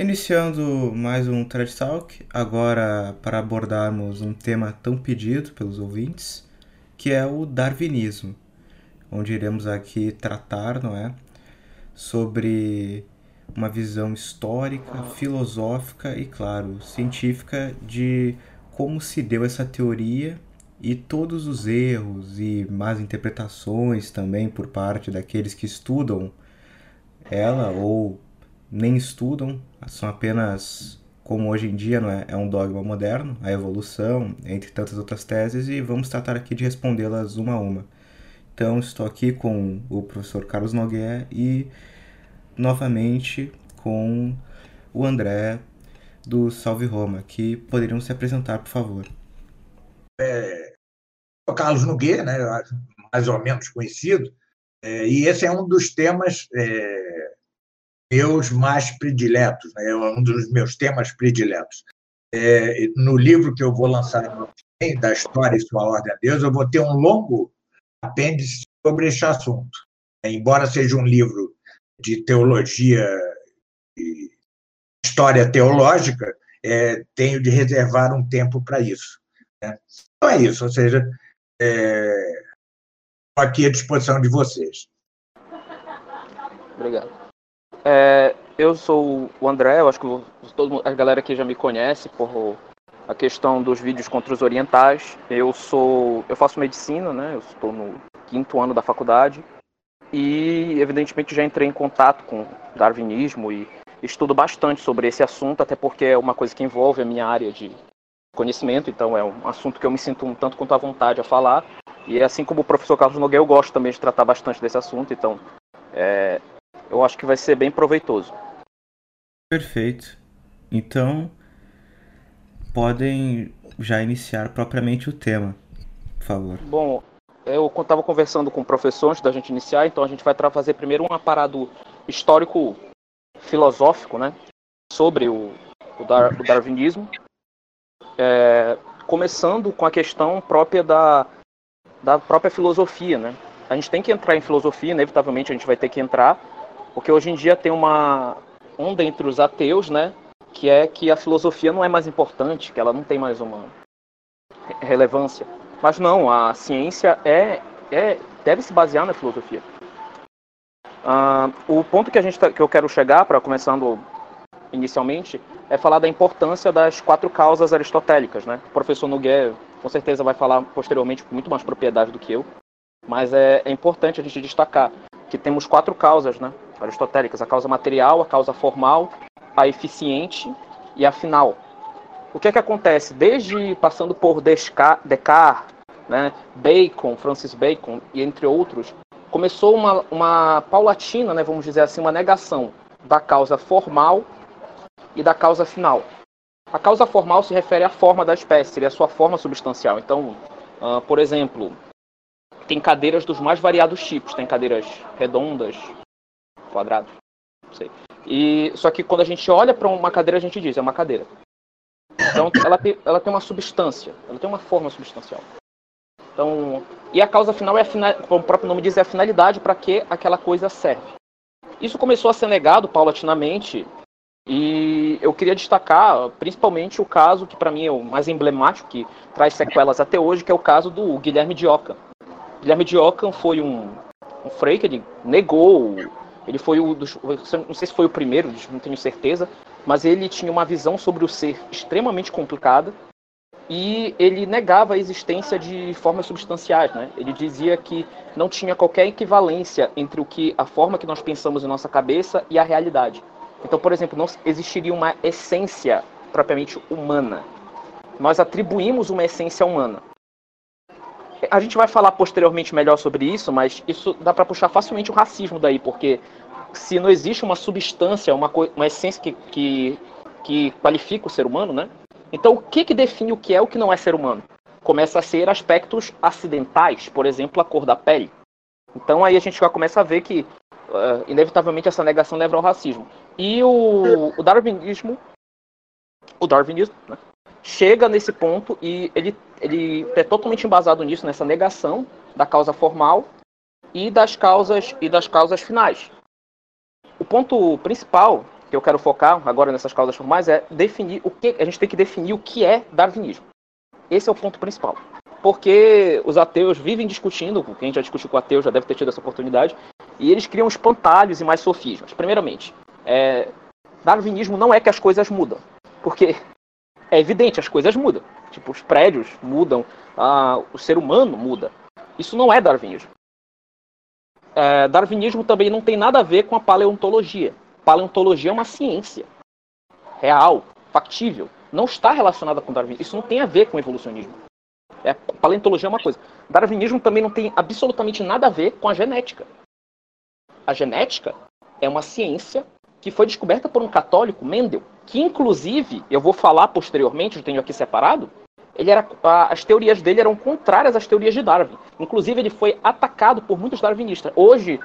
Iniciando mais um TED Talk, agora para abordarmos um tema tão pedido pelos ouvintes, que é o darwinismo, onde iremos aqui tratar, não é, sobre uma visão histórica, filosófica e, claro, científica de como se deu essa teoria e todos os erros e más interpretações também por parte daqueles que estudam ela ou nem estudam, são apenas, como hoje em dia não é, é um dogma moderno, a evolução, entre tantas outras teses, e vamos tratar aqui de respondê-las uma a uma. Então, estou aqui com o professor Carlos Noguer e, novamente, com o André do Salve Roma, que poderiam se apresentar, por favor. É, o Carlos Nogueira, né, mais ou menos conhecido, é, e esse é um dos temas é, meus mais prediletos, né? é um dos meus temas prediletos. É, no livro que eu vou lançar da História e Sua Ordem a Deus, eu vou ter um longo apêndice sobre este assunto. Embora seja um livro de teologia e história teológica, é, tenho de reservar um tempo para isso. Né? Então é isso, ou seja, é, aqui à disposição de vocês. Obrigado. É, eu sou o André, eu acho que todo, a galera aqui já me conhece por a questão dos vídeos contra os orientais. Eu sou, eu faço medicina, né? Eu estou no quinto ano da faculdade e evidentemente já entrei em contato com darwinismo e estudo bastante sobre esse assunto, até porque é uma coisa que envolve a minha área de conhecimento, então é um assunto que eu me sinto um tanto quanto à vontade a falar. E assim como o professor Carlos Nogueira, eu gosto também de tratar bastante desse assunto, então é, eu acho que vai ser bem proveitoso. Perfeito. Então, podem já iniciar propriamente o tema, por favor. Bom, eu estava conversando com o professor antes da gente iniciar, então a gente vai fazer primeiro um aparado histórico filosófico, né, sobre o, o, dar, o darwinismo, é, começando com a questão própria da, da própria filosofia, né. A gente tem que entrar em filosofia, inevitavelmente a gente vai ter que entrar, porque hoje em dia tem uma onda entre os ateus, né, que é que a filosofia não é mais importante, que ela não tem mais uma relevância. Mas não, a ciência é, é deve se basear na filosofia. Uh, o ponto que a gente tá, que eu quero chegar para começando inicialmente é falar da importância das quatro causas aristotélicas, né? O professor Noguer com certeza vai falar posteriormente com muito mais propriedade do que eu, mas é, é importante a gente destacar que temos quatro causas, né? Aristotélicas: a causa material, a causa formal, a eficiente e a final. O que é que acontece? Desde passando por Descartes, né, Bacon, Francis Bacon e entre outros, começou uma, uma paulatina, né, vamos dizer assim, uma negação da causa formal e da causa final. A causa formal se refere à forma da espécie, seria a sua forma substancial. Então, uh, por exemplo, tem cadeiras dos mais variados tipos. Tem cadeiras redondas, quadradas, não sei. E, só que quando a gente olha para uma cadeira, a gente diz, é uma cadeira. Então, ela tem, ela tem uma substância, ela tem uma forma substancial. Então, e a causa final é, a final, como o próprio nome diz, é a finalidade para que aquela coisa serve. Isso começou a ser negado paulatinamente e eu queria destacar principalmente o caso que para mim é o mais emblemático, que traz sequelas até hoje, que é o caso do Guilherme de Ockham. Guilherme de Ockham foi um, um frei que negou, ele foi o dos, não sei se foi o primeiro, não tenho certeza, mas ele tinha uma visão sobre o ser extremamente complicada e ele negava a existência de formas substanciais, né? Ele dizia que não tinha qualquer equivalência entre o que a forma que nós pensamos em nossa cabeça e a realidade. Então, por exemplo, não existiria uma essência propriamente humana. Nós atribuímos uma essência humana. A gente vai falar posteriormente melhor sobre isso, mas isso dá para puxar facilmente o racismo daí, porque se não existe uma substância, uma, uma essência que, que, que qualifica o ser humano, né? Então, o que, que define o que é o que não é ser humano? Começa a ser aspectos acidentais, por exemplo, a cor da pele. Então, aí a gente já começa a ver que, uh, inevitavelmente, essa negação leva ao racismo. E o, o darwinismo, o darwinismo, né, chega nesse ponto e ele, ele é totalmente embasado nisso, nessa negação da causa formal e das causas e das causas finais. O ponto principal que eu quero focar agora nessas causas formais é definir o que a gente tem que definir o que é darwinismo. Esse é o ponto principal. Porque os ateus vivem discutindo, quem já discutiu com ateus já deve ter tido essa oportunidade, e eles criam espantalhos e mais sofismas. Primeiramente, é, darwinismo não é que as coisas mudam, porque é evidente, as coisas mudam. Tipo, os prédios mudam, a, o ser humano muda. Isso não é darwinismo. É, darwinismo também não tem nada a ver com a paleontologia. Paleontologia é uma ciência real, factível. Não está relacionada com darwinismo. Isso não tem a ver com evolucionismo. É, paleontologia é uma coisa. Darwinismo também não tem absolutamente nada a ver com a genética. A genética é uma ciência que foi descoberta por um católico, Mendel, que inclusive, eu vou falar posteriormente, eu tenho aqui separado, ele era, as teorias dele eram contrárias às teorias de Darwin. Inclusive, ele foi atacado por muitos darwinistas. Hoje,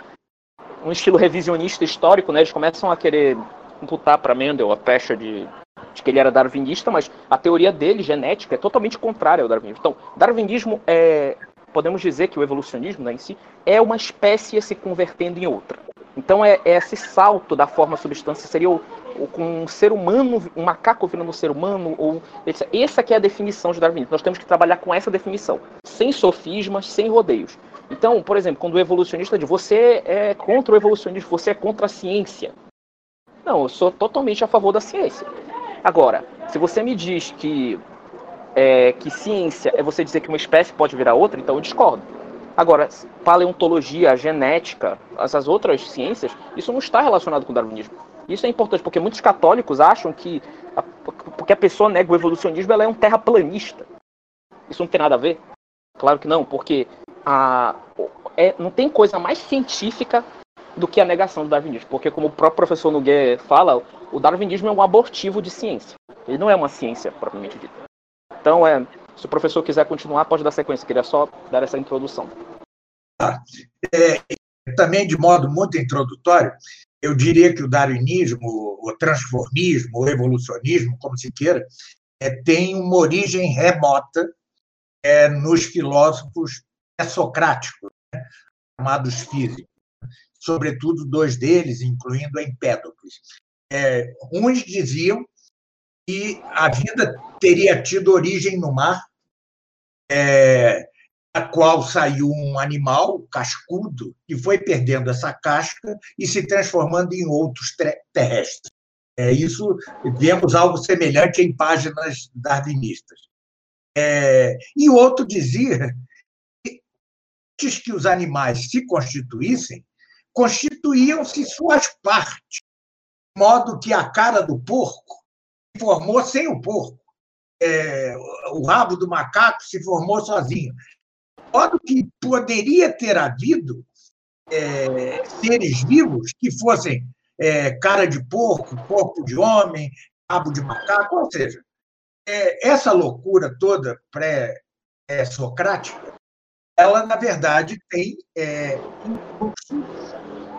um estilo revisionista histórico, né, eles começam a querer imputar para Mendel a pecha de, de, que ele era darwinista, mas a teoria dele, genética, é totalmente contrária ao darwinismo. Então, darwinismo é, podemos dizer que o evolucionismo né, em si é uma espécie se convertendo em outra. Então é, é esse salto da forma substância seria o, o, com um ser humano, um macaco virando um ser humano, ou essa aqui é a definição de Darwin. Nós temos que trabalhar com essa definição, sem sofismas, sem rodeios. Então, por exemplo, quando o evolucionista diz você é contra o evolucionismo, você é contra a ciência. Não, eu sou totalmente a favor da ciência. Agora, se você me diz que é, que ciência é você dizer que uma espécie pode virar outra, então eu discordo. Agora, paleontologia, genética, essas outras ciências, isso não está relacionado com o darwinismo. Isso é importante porque muitos católicos acham que a, porque a pessoa nega o evolucionismo, ela é um terraplanista. Isso não tem nada a ver? Claro que não, porque a, é, não tem coisa mais científica do que a negação do darwinismo. Porque, como o próprio professor Noguet fala, o darwinismo é um abortivo de ciência. Ele não é uma ciência propriamente dita. Então, é, se o professor quiser continuar, pode dar sequência. Queria só dar essa introdução. É, também, de modo muito introdutório, eu diria que o darwinismo, o transformismo, o evolucionismo, como se queira, é, tem uma origem remota é, nos filósofos socráticos, né, chamados físicos, sobretudo dois deles, incluindo Empédocles. É, uns diziam que a vida teria tido origem no mar, é, da qual saiu um animal cascudo que foi perdendo essa casca e se transformando em outros terrestres. É isso, vemos algo semelhante em páginas darwinistas. É, e outro dizia que antes que os animais se constituíssem, constituíam-se suas partes, de modo que a cara do porco formou sem o porco. É, o rabo do macaco se formou sozinho. De que poderia ter havido é, seres vivos que fossem é, cara de porco, corpo de homem, rabo de macaco, ou seja, é, essa loucura toda pré-socrática, ela, na verdade, tem é, impulso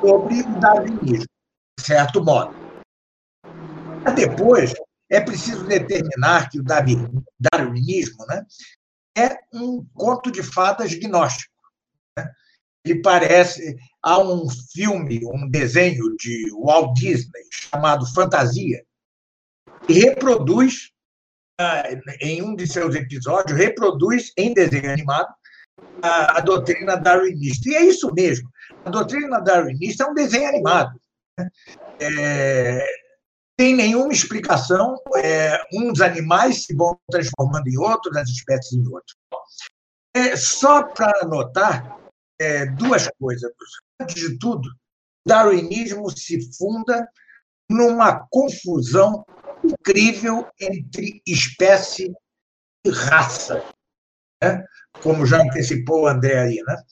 sobre o darwinismo, de certo modo. Depois, é preciso determinar que o darwinismo né, é um conto de fadas gnóstico. Né? Ele parece. Há um filme, um desenho de Walt Disney chamado Fantasia, que reproduz, ah, em um de seus episódios, reproduz em desenho animado a, doutrina darwinista. E é isso mesmo. A doutrina darwinista é um desenho animado. Né? É, tem nenhuma explicação. É, uns animais se vão transformando em outros, as espécies em outros. É, só para notar é, duas coisas. Antes de tudo, o darwinismo se funda numa confusão incrível entre espécie e raça, né? como já antecipou o André aí. Né?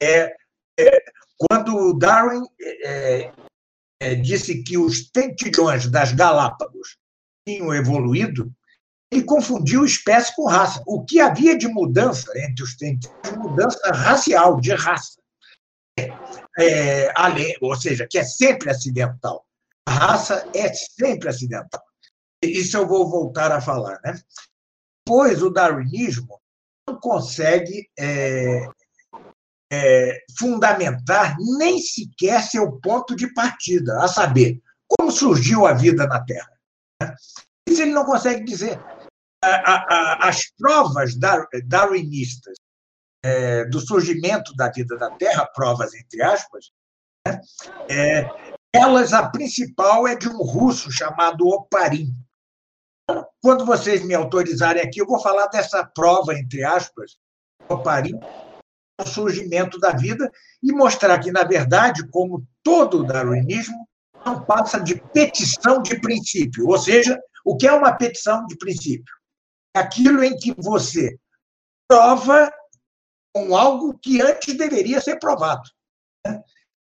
É, é, quando Darwin é, é, disse que os tentilhões das Galápagos tinham evoluído, ele confundiu espécie com raça. O que havia de mudança entre os tentilhões, mudança racial, de raça. É, além, ou seja, que é sempre acidental. A raça é sempre acidental. Isso eu vou voltar a falar. Né? Pois o darwinismo não consegue é, é, fundamentar nem sequer seu ponto de partida, a saber, como surgiu a vida na Terra. Isso ele não consegue dizer. As provas darwinistas é, do surgimento da vida da Terra, provas entre aspas, né? é, elas, a principal é de um russo chamado Oparin. Quando vocês me autorizarem aqui, eu vou falar dessa prova, entre aspas, Oparin, surgimento da vida e mostrar que, na verdade, como todo o darwinismo, não passa de petição de princípio. Ou seja, o que é uma petição de princípio? Aquilo em que você prova com algo que antes deveria ser provado.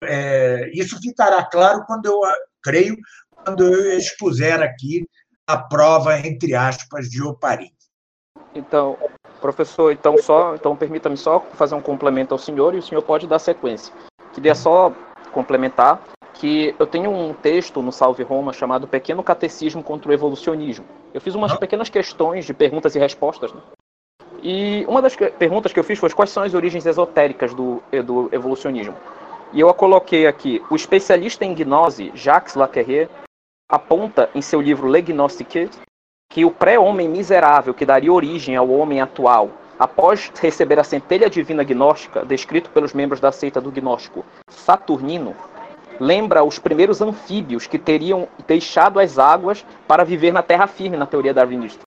É, isso ficará claro quando eu creio, quando eu expuser aqui a prova entre aspas de Oparin. Então, Professor, então só, então permita-me só fazer um complemento ao senhor e o senhor pode dar sequência. Queria só complementar que eu tenho um texto no Salve Roma chamado Pequeno Catecismo contra o Evolucionismo. Eu fiz umas pequenas questões de perguntas e respostas. Né? E uma das perguntas que eu fiz foi quais são as origens esotéricas do, do evolucionismo. E eu a coloquei aqui. O especialista em gnose, Jacques Laquerrier, aponta em seu livro Le Gnostique que o pré-homem miserável que daria origem ao homem atual, após receber a centelha divina gnóstica, descrito pelos membros da seita do gnóstico Saturnino, lembra os primeiros anfíbios que teriam deixado as águas para viver na terra firme, na teoria darwinista.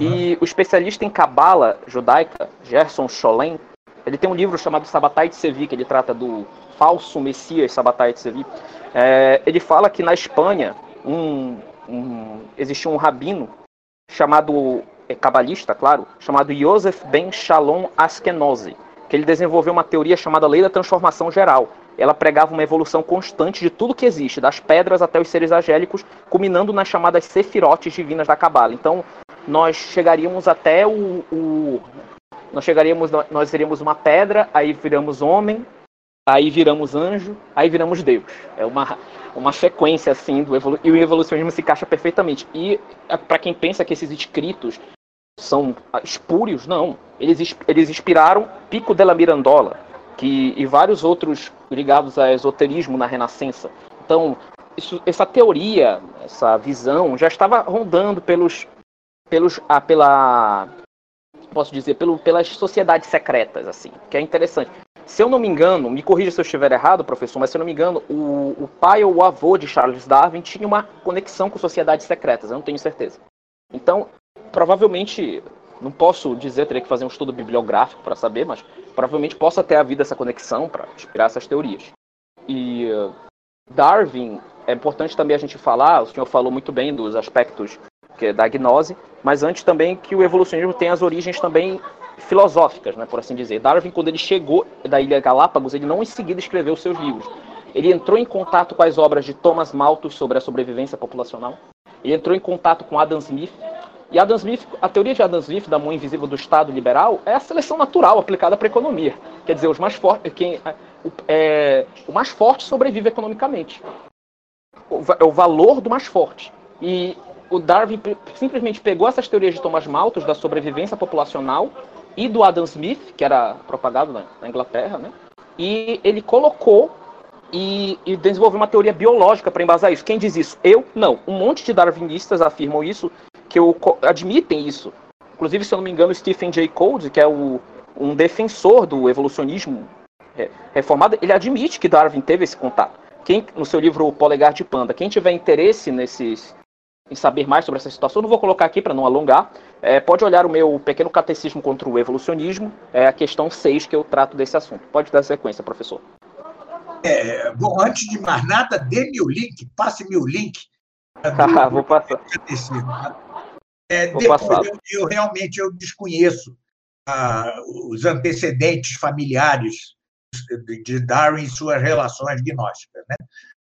E o especialista em cabala judaica, Gerson Scholem, ele tem um livro chamado Sabatai de Sevi, que ele trata do falso messias Sabatai de Sevi. É, ele fala que na Espanha um, um, existia um rabino chamado é, cabalista, claro, chamado Yosef Ben Shalom Askenazi, que ele desenvolveu uma teoria chamada Lei da Transformação Geral. Ela pregava uma evolução constante de tudo que existe, das pedras até os seres angélicos, culminando nas chamadas sefirotes divinas da Cabala. Então, nós chegaríamos até o, o nós chegaríamos, nós seríamos uma pedra, aí viramos homem, aí viramos anjo, aí viramos Deus. É uma, uma sequência assim do evolu e o evolucionismo se encaixa perfeitamente. E é, para quem pensa que esses escritos são espúrios, não. Eles, eles inspiraram Pico della Mirandola que, e vários outros ligados a esoterismo na Renascença. Então, isso, essa teoria, essa visão já estava rondando pelos, pelos, ah, pela, posso dizer, pelo, pelas sociedades secretas, assim, que é interessante. Se eu não me engano, me corrija se eu estiver errado, professor, mas se eu não me engano, o, o pai ou o avô de Charles Darwin tinha uma conexão com sociedades secretas, eu não tenho certeza. Então, provavelmente, não posso dizer, teria que fazer um estudo bibliográfico para saber, mas provavelmente possa ter havido essa conexão para inspirar essas teorias. E uh, Darwin, é importante também a gente falar, o senhor falou muito bem dos aspectos que é da gnose, mas antes também que o evolucionismo tem as origens também filosóficas, né, por assim dizer. Darwin, quando ele chegou da Ilha Galápagos, ele não em seguida escreveu seus livros. Ele entrou em contato com as obras de Thomas Malthus sobre a sobrevivência populacional. Ele entrou em contato com Adam Smith. E Adam Smith, a teoria de Adam Smith da mão invisível do Estado liberal é a seleção natural aplicada para a economia. Quer dizer, os mais fortes, quem, é, o mais forte sobrevive economicamente. O, é o valor do mais forte. E o Darwin simplesmente pegou essas teorias de Thomas Malthus da sobrevivência populacional e do Adam Smith, que era propagado na, na Inglaterra, né? E ele colocou e, e desenvolveu uma teoria biológica para embasar isso. Quem diz isso? Eu? Não. Um monte de darwinistas afirmam isso, que eu, admitem isso. Inclusive, se eu não me engano, Stephen Jay Gould, que é o, um defensor do evolucionismo reformado, ele admite que Darwin teve esse contato. Quem, no seu livro O Polegar de Panda, quem tiver interesse nesses, em saber mais sobre essa situação, não vou colocar aqui para não alongar. É, pode olhar o meu pequeno catecismo contra o evolucionismo, é a questão 6 que eu trato desse assunto. Pode dar sequência, professor. É, bom, antes de mais nada, dê-me o link, passe-me o link. vou passar. É, vou depois, passar. Eu, eu, realmente eu desconheço ah, os antecedentes familiares de Darwin e suas relações gnósticas. Né?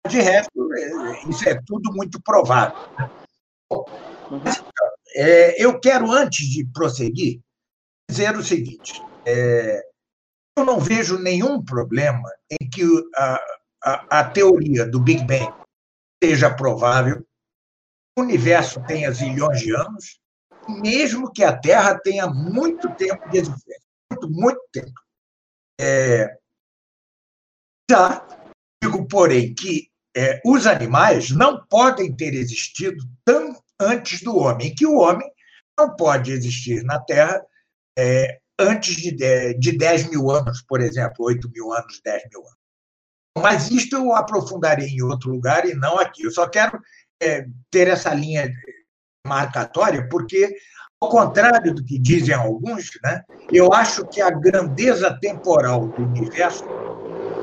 De resto, é, isso é tudo muito provável. Né? É, eu quero, antes de prosseguir, dizer o seguinte: é, eu não vejo nenhum problema em que a, a, a teoria do Big Bang seja provável, o universo tenha zilhões de anos, mesmo que a Terra tenha muito tempo de existência muito, muito tempo. É, já digo, porém, que é, os animais não podem ter existido tão antes do homem, que o homem não pode existir na Terra é, antes de, de 10 mil anos, por exemplo, 8 mil anos, 10 mil anos. Mas isto eu aprofundarei em outro lugar e não aqui. Eu só quero é, ter essa linha marcatória, porque, ao contrário do que dizem alguns, né, eu acho que a grandeza temporal do universo,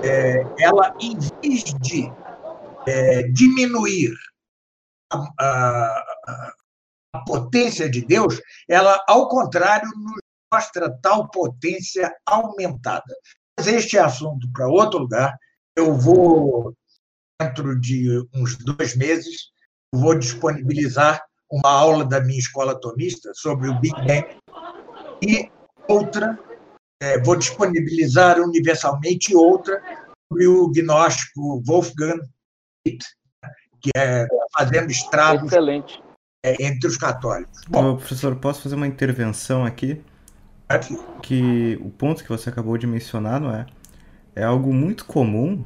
é, ela, em vez de é, diminuir a, a, a potência de Deus, ela, ao contrário, nos mostra tal potência aumentada. Mas este é assunto para outro lugar. Eu vou, dentro de uns dois meses, vou disponibilizar uma aula da minha escola atomista sobre o Big Bang e outra, é, vou disponibilizar universalmente outra sobre o gnóstico Wolfgang que é fazendo estragos Excelente. É, entre os católicos. Bom, professor, posso fazer uma intervenção aqui? que o ponto que você acabou de mencionar, não é? É algo muito comum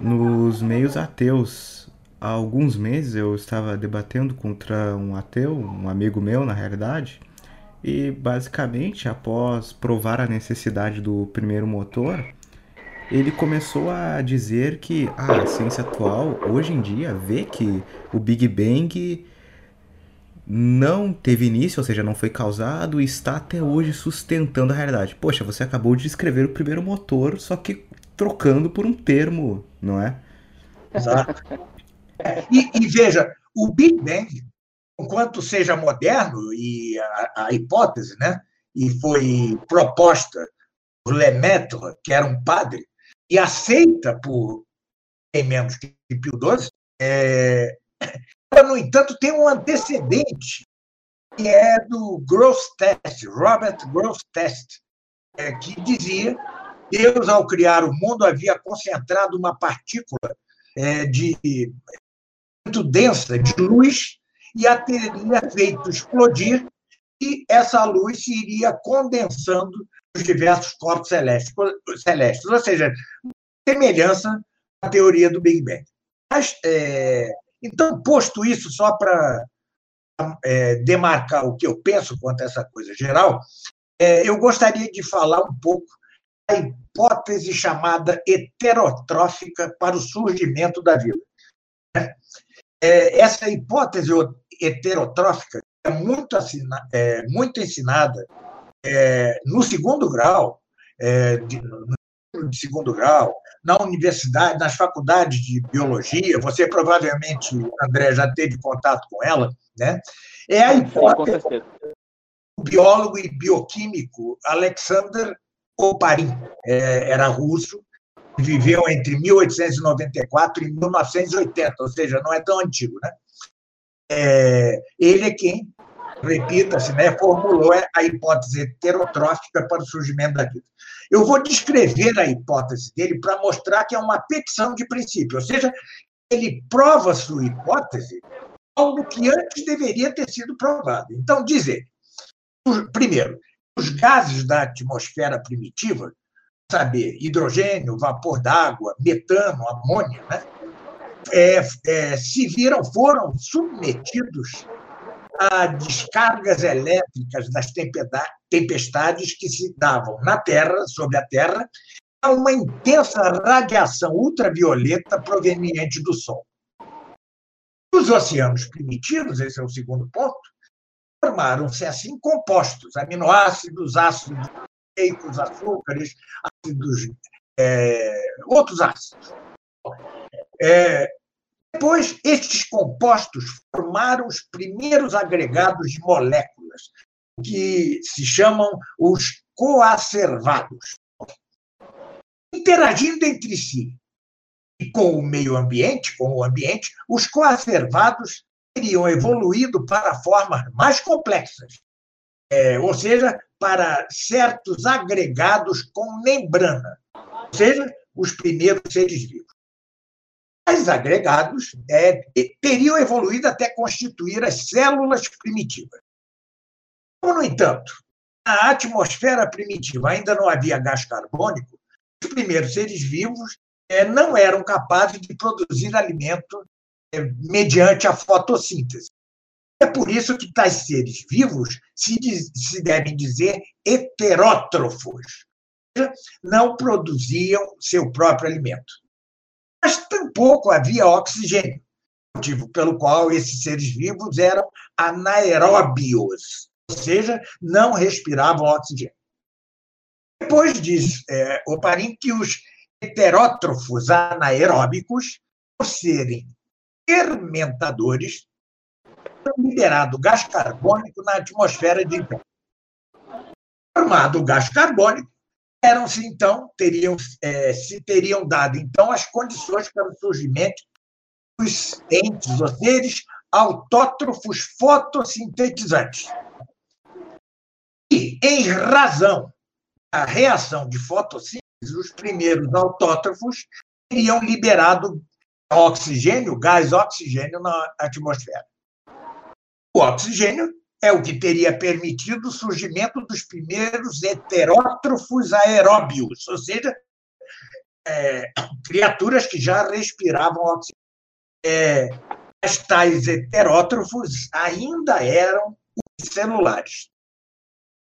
nos meios ateus. Há alguns meses eu estava debatendo contra um ateu, um amigo meu, na realidade, e basicamente, após provar a necessidade do primeiro motor, ele começou a dizer que ah, a ciência atual, hoje em dia, vê que o Big Bang não teve início, ou seja, não foi causado e está até hoje sustentando a realidade. Poxa, você acabou de descrever o primeiro motor, só que trocando por um termo, não é? Exato. E, e veja, o Big Bang, enquanto seja moderno, e a, a, hipótese, né, e foi proposta por Lemaitre, que era um padre, e aceita por em menos que Pio XII, é, no entanto, tem um antecedente, que é do Gross Test, Robert Gross Test, é, que dizia que Deus, ao criar o mundo, havia concentrado uma partícula é, de muito densa de luz e a teria feito explodir e essa luz se iria condensando nos diversos corpos celestes, celestes ou seja, semelhança à teoria do Big Bang. Mas é, então, posto isso, só para é, demarcar o que eu penso quanto a essa coisa geral, é, eu gostaria de falar um pouco da hipótese chamada heterotrófica para o surgimento da vida. Né? É, essa hipótese heterotrófica é muito, assina, é, muito ensinada é, no segundo grau, é, de, no de segundo grau, na universidade, nas faculdades de biologia, você provavelmente, André, já teve contato com ela, né? É a hipótese do biólogo e bioquímico Alexander Oparin, é, era russo, viveu entre 1894 e 1980, ou seja, não é tão antigo, né? É, ele é quem, repita-se, né, formulou a hipótese heterotrófica para o surgimento da vida. Eu vou descrever a hipótese dele para mostrar que é uma petição de princípio, ou seja, ele prova sua hipótese algo que antes deveria ter sido provado. Então, dizer, primeiro, os gases da atmosfera primitiva, saber, hidrogênio, vapor d'água, metano, amônia, né, é, é, se viram, foram submetidos a descargas elétricas das tempestades que se davam na Terra, sobre a Terra, a uma intensa radiação ultravioleta proveniente do Sol. Os oceanos primitivos, esse é o segundo ponto, formaram-se assim compostos, aminoácidos, ácidos leicos, açúcares, ácidos, é, outros ácidos. É, depois, estes compostos formaram os primeiros agregados de moléculas, que se chamam os coacervados. Interagindo entre si e com o meio ambiente, com o ambiente, os coacervados teriam evoluído para formas mais complexas, é, ou seja, para certos agregados com membrana, ou seja, os primeiros seres vivos tais agregados é, teriam evoluído até constituir as células primitivas. No entanto, na atmosfera primitiva ainda não havia gás carbônico, os primeiros seres vivos é, não eram capazes de produzir alimento é, mediante a fotossíntese. É por isso que tais seres vivos se, se devem dizer heterótrofos. Não produziam seu próprio alimento. Mas tampouco havia oxigênio, motivo pelo qual esses seres vivos eram anaeróbios, ou seja, não respiravam oxigênio. Depois diz é, Oparin que os heterótrofos anaeróbicos, por serem fermentadores, liberado gás carbônico na atmosfera de então. Formado o gás carbônico, eram-se então, teriam, é, se teriam dado então as condições para o surgimento dos entes ou seres autótrofos fotossintetizantes. E, em razão da reação de fotossíntese, os primeiros autótrofos teriam liberado oxigênio, gás oxigênio na atmosfera. O oxigênio é o que teria permitido o surgimento dos primeiros heterótrofos aeróbios, ou seja, é, criaturas que já respiravam oxigênio. É, as tais heterótrofos ainda eram unicelulares.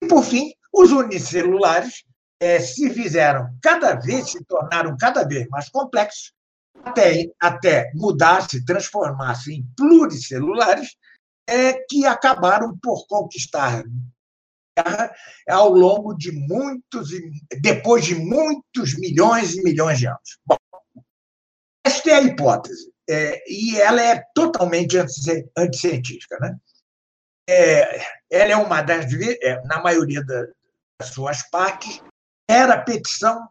E, por fim, os unicelulares é, se fizeram cada vez, se tornaram cada vez mais complexos, até, até mudar, se transformar-se em pluricelulares, é, que acabaram por conquistar ao longo de muitos, depois de muitos milhões e milhões de anos. Bom, esta é a hipótese, é, e ela é totalmente anticientífica. Né? É, ela é uma das, é, na maioria das suas partes, era petição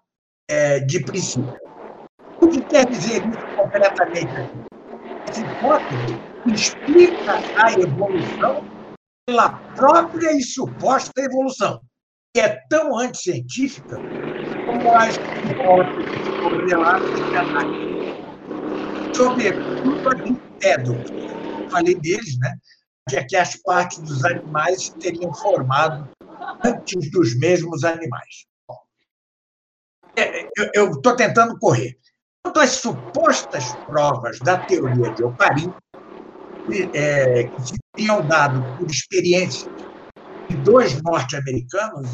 é, de princípio. O que quer dizer isso completamente? Essa hipótese explica a evolução pela própria e suposta evolução, que é tão anticientífica como as hipóteses correlatas de análise. Sobretudo a de Pedro, falei deles, né? de que as partes dos animais teriam formado antes dos mesmos animais. É, eu estou tentando correr. Quanto às supostas provas da teoria de Oparin, é, que tinham dado por experiência de dois norte-americanos,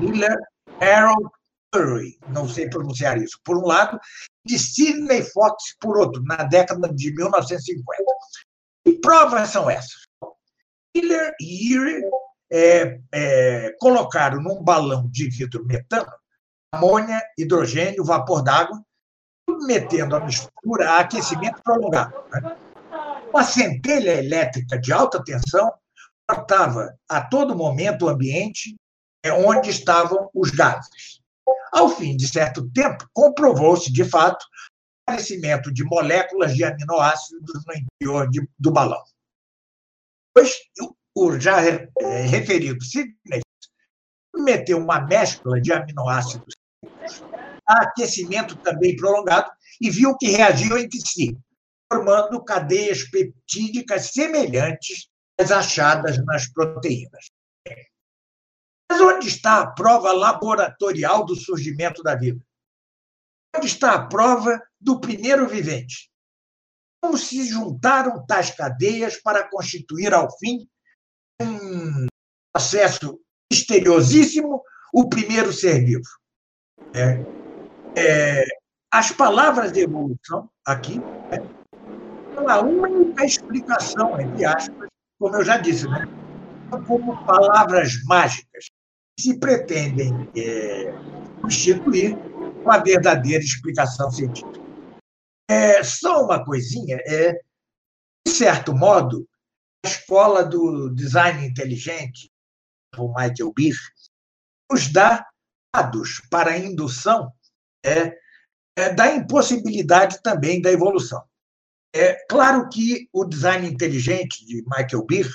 Miller, Harold Curry, não sei pronunciar isso, por um lado, de Sidney Fox, por outro, na década de 1950. Que provas são essas? Miller e Erie é, é, colocaram num balão de vidro metano amônia, hidrogênio, vapor d'água, submetendo a mistura a aquecimento prolongado. Né? Uma centelha elétrica de alta tensão cortava a todo momento o ambiente é, onde estavam os gases. Ao fim de certo tempo, comprovou-se, de fato, o aparecimento de moléculas de aminoácidos no interior de, do balão. Pois o já é, referido Sidney meteu uma mescla de aminoácidos a aquecimento também prolongado e viu que reagiam entre si, formando cadeias peptídicas semelhantes às achadas nas proteínas. Mas onde está a prova laboratorial do surgimento da vida? Onde está a prova do primeiro vivente? Como se juntaram tais cadeias para constituir, ao fim, um processo misteriosíssimo, o primeiro ser vivo? É, é, as palavras de evolução aqui né, são a única explicação, entre aspas, como eu já disse, né, como palavras mágicas que se pretendem é, substituir uma verdadeira explicação científica. É, só uma coisinha, é, de certo modo, a escola do design inteligente, o Michael Beer, nos dá dados para a indução é, é, da impossibilidade também da evolução. É claro que o design inteligente de Michael Beer,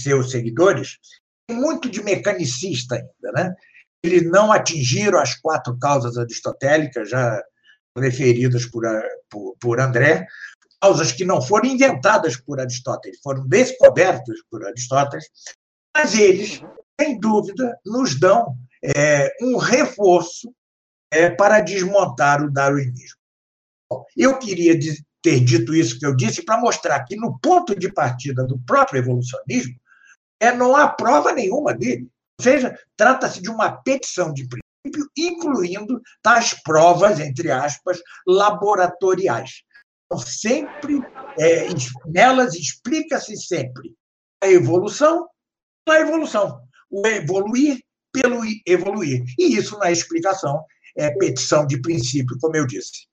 seus seguidores, tem muito de mecanicista ainda, né? Eles não atingiram as quatro causas aristotélicas já referidas por, por, por André, causas que não foram inventadas por Aristóteles, foram descobertas por Aristóteles, mas eles, sem dúvida, nos dão é, um reforço é, para desmontar o darwinismo. Eu queria ter dito isso que eu disse para mostrar que, no ponto de partida do próprio evolucionismo, é, não há prova nenhuma dele. Ou seja, trata-se de uma petição de princípio, incluindo tais provas, entre aspas, laboratoriais. Então, sempre, é, nelas explica-se sempre a evolução a evolução, o evoluir pelo evoluir. E isso na explicação é petição de princípio, como eu disse.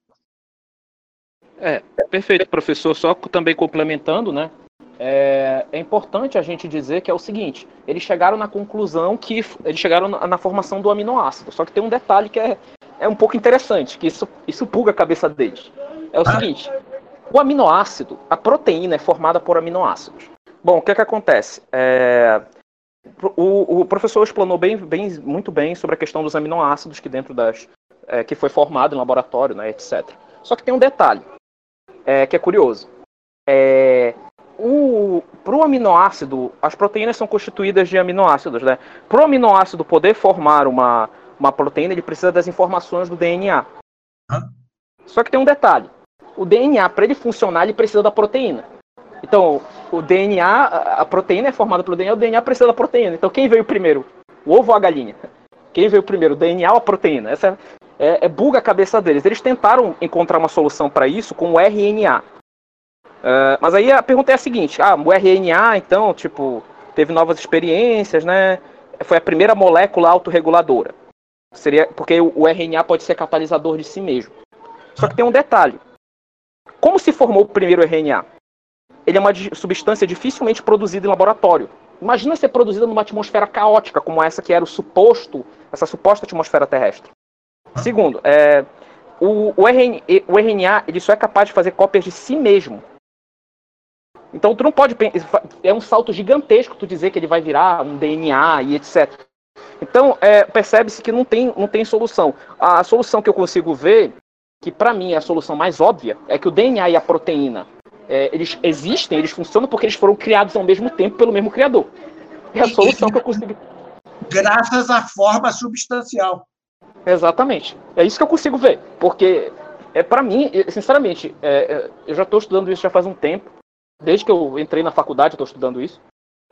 É, perfeito, professor. Só também complementando, né? É, é, importante a gente dizer que é o seguinte: eles chegaram na conclusão que eles chegaram na, na, formação do aminoácido. Só que tem um detalhe que é, é um pouco interessante, que isso, isso pulga a cabeça deles. É o ah. seguinte: o aminoácido, a proteína é formada por aminoácidos. Bom, o que, é que acontece? É, o, o, professor explanou bem, bem, muito bem sobre a questão dos aminoácidos que dentro das é, que foi formado em laboratório, né, etc. Só que tem um detalhe é, que é curioso. É, para o aminoácido, as proteínas são constituídas de aminoácidos, né? Para o aminoácido poder formar uma, uma proteína, ele precisa das informações do DNA. Hã? Só que tem um detalhe. O DNA, para ele funcionar, ele precisa da proteína. Então, o DNA, a proteína é formada pelo DNA, o DNA precisa da proteína. Então, quem veio primeiro? O ovo ou a galinha? Quem veio primeiro, o DNA ou a proteína? Essa é, é buga a cabeça deles. Eles tentaram encontrar uma solução para isso com o RNA. Uh, mas aí a pergunta é a seguinte: ah, o RNA, então, tipo, teve novas experiências, né? Foi a primeira molécula autorreguladora. Seria porque o RNA pode ser catalisador de si mesmo. Só que tem um detalhe. Como se formou o primeiro RNA? Ele é uma substância dificilmente produzida em laboratório. Imagina ser produzida numa atmosfera caótica como essa que era o suposto, essa suposta atmosfera terrestre. Segundo, é, o, o, RNA, o RNA ele só é capaz de fazer cópias de si mesmo. Então tu não pode é um salto gigantesco tu dizer que ele vai virar um DNA e etc. Então é, percebe-se que não tem, não tem solução. A solução que eu consigo ver, que para mim é a solução mais óbvia, é que o DNA e a proteína é, eles existem, eles funcionam porque eles foram criados ao mesmo tempo pelo mesmo criador. É a solução que eu consigo. Graças à forma substancial. Exatamente. É isso que eu consigo ver. Porque, é para mim, sinceramente, é, é, eu já estou estudando isso já faz um tempo. Desde que eu entrei na faculdade, eu estou estudando isso.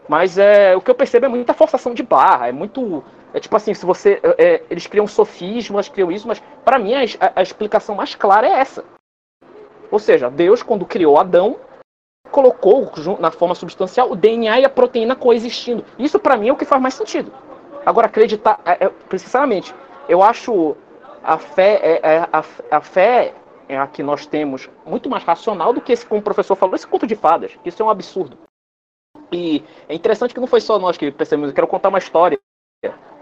Mas é, o que eu percebo é muita forçação de barra, é muito. É tipo assim, se você. É, é eles criam sofismas, criam isso, mas para mim a, a, explicação mais clara é essa. Ou seja, Deus, quando criou Adão, colocou na forma substancial o DNA e a proteína coexistindo. Isso para mim é o que faz mais sentido. Agora, acreditar, é, sinceramente, eu acho a fé, é, é, a, a fé é a que nós temos muito mais racional do que esse, como o professor falou, esse conto de fadas. Isso é um absurdo. E é interessante que não foi só nós que percebemos. Eu quero contar uma história,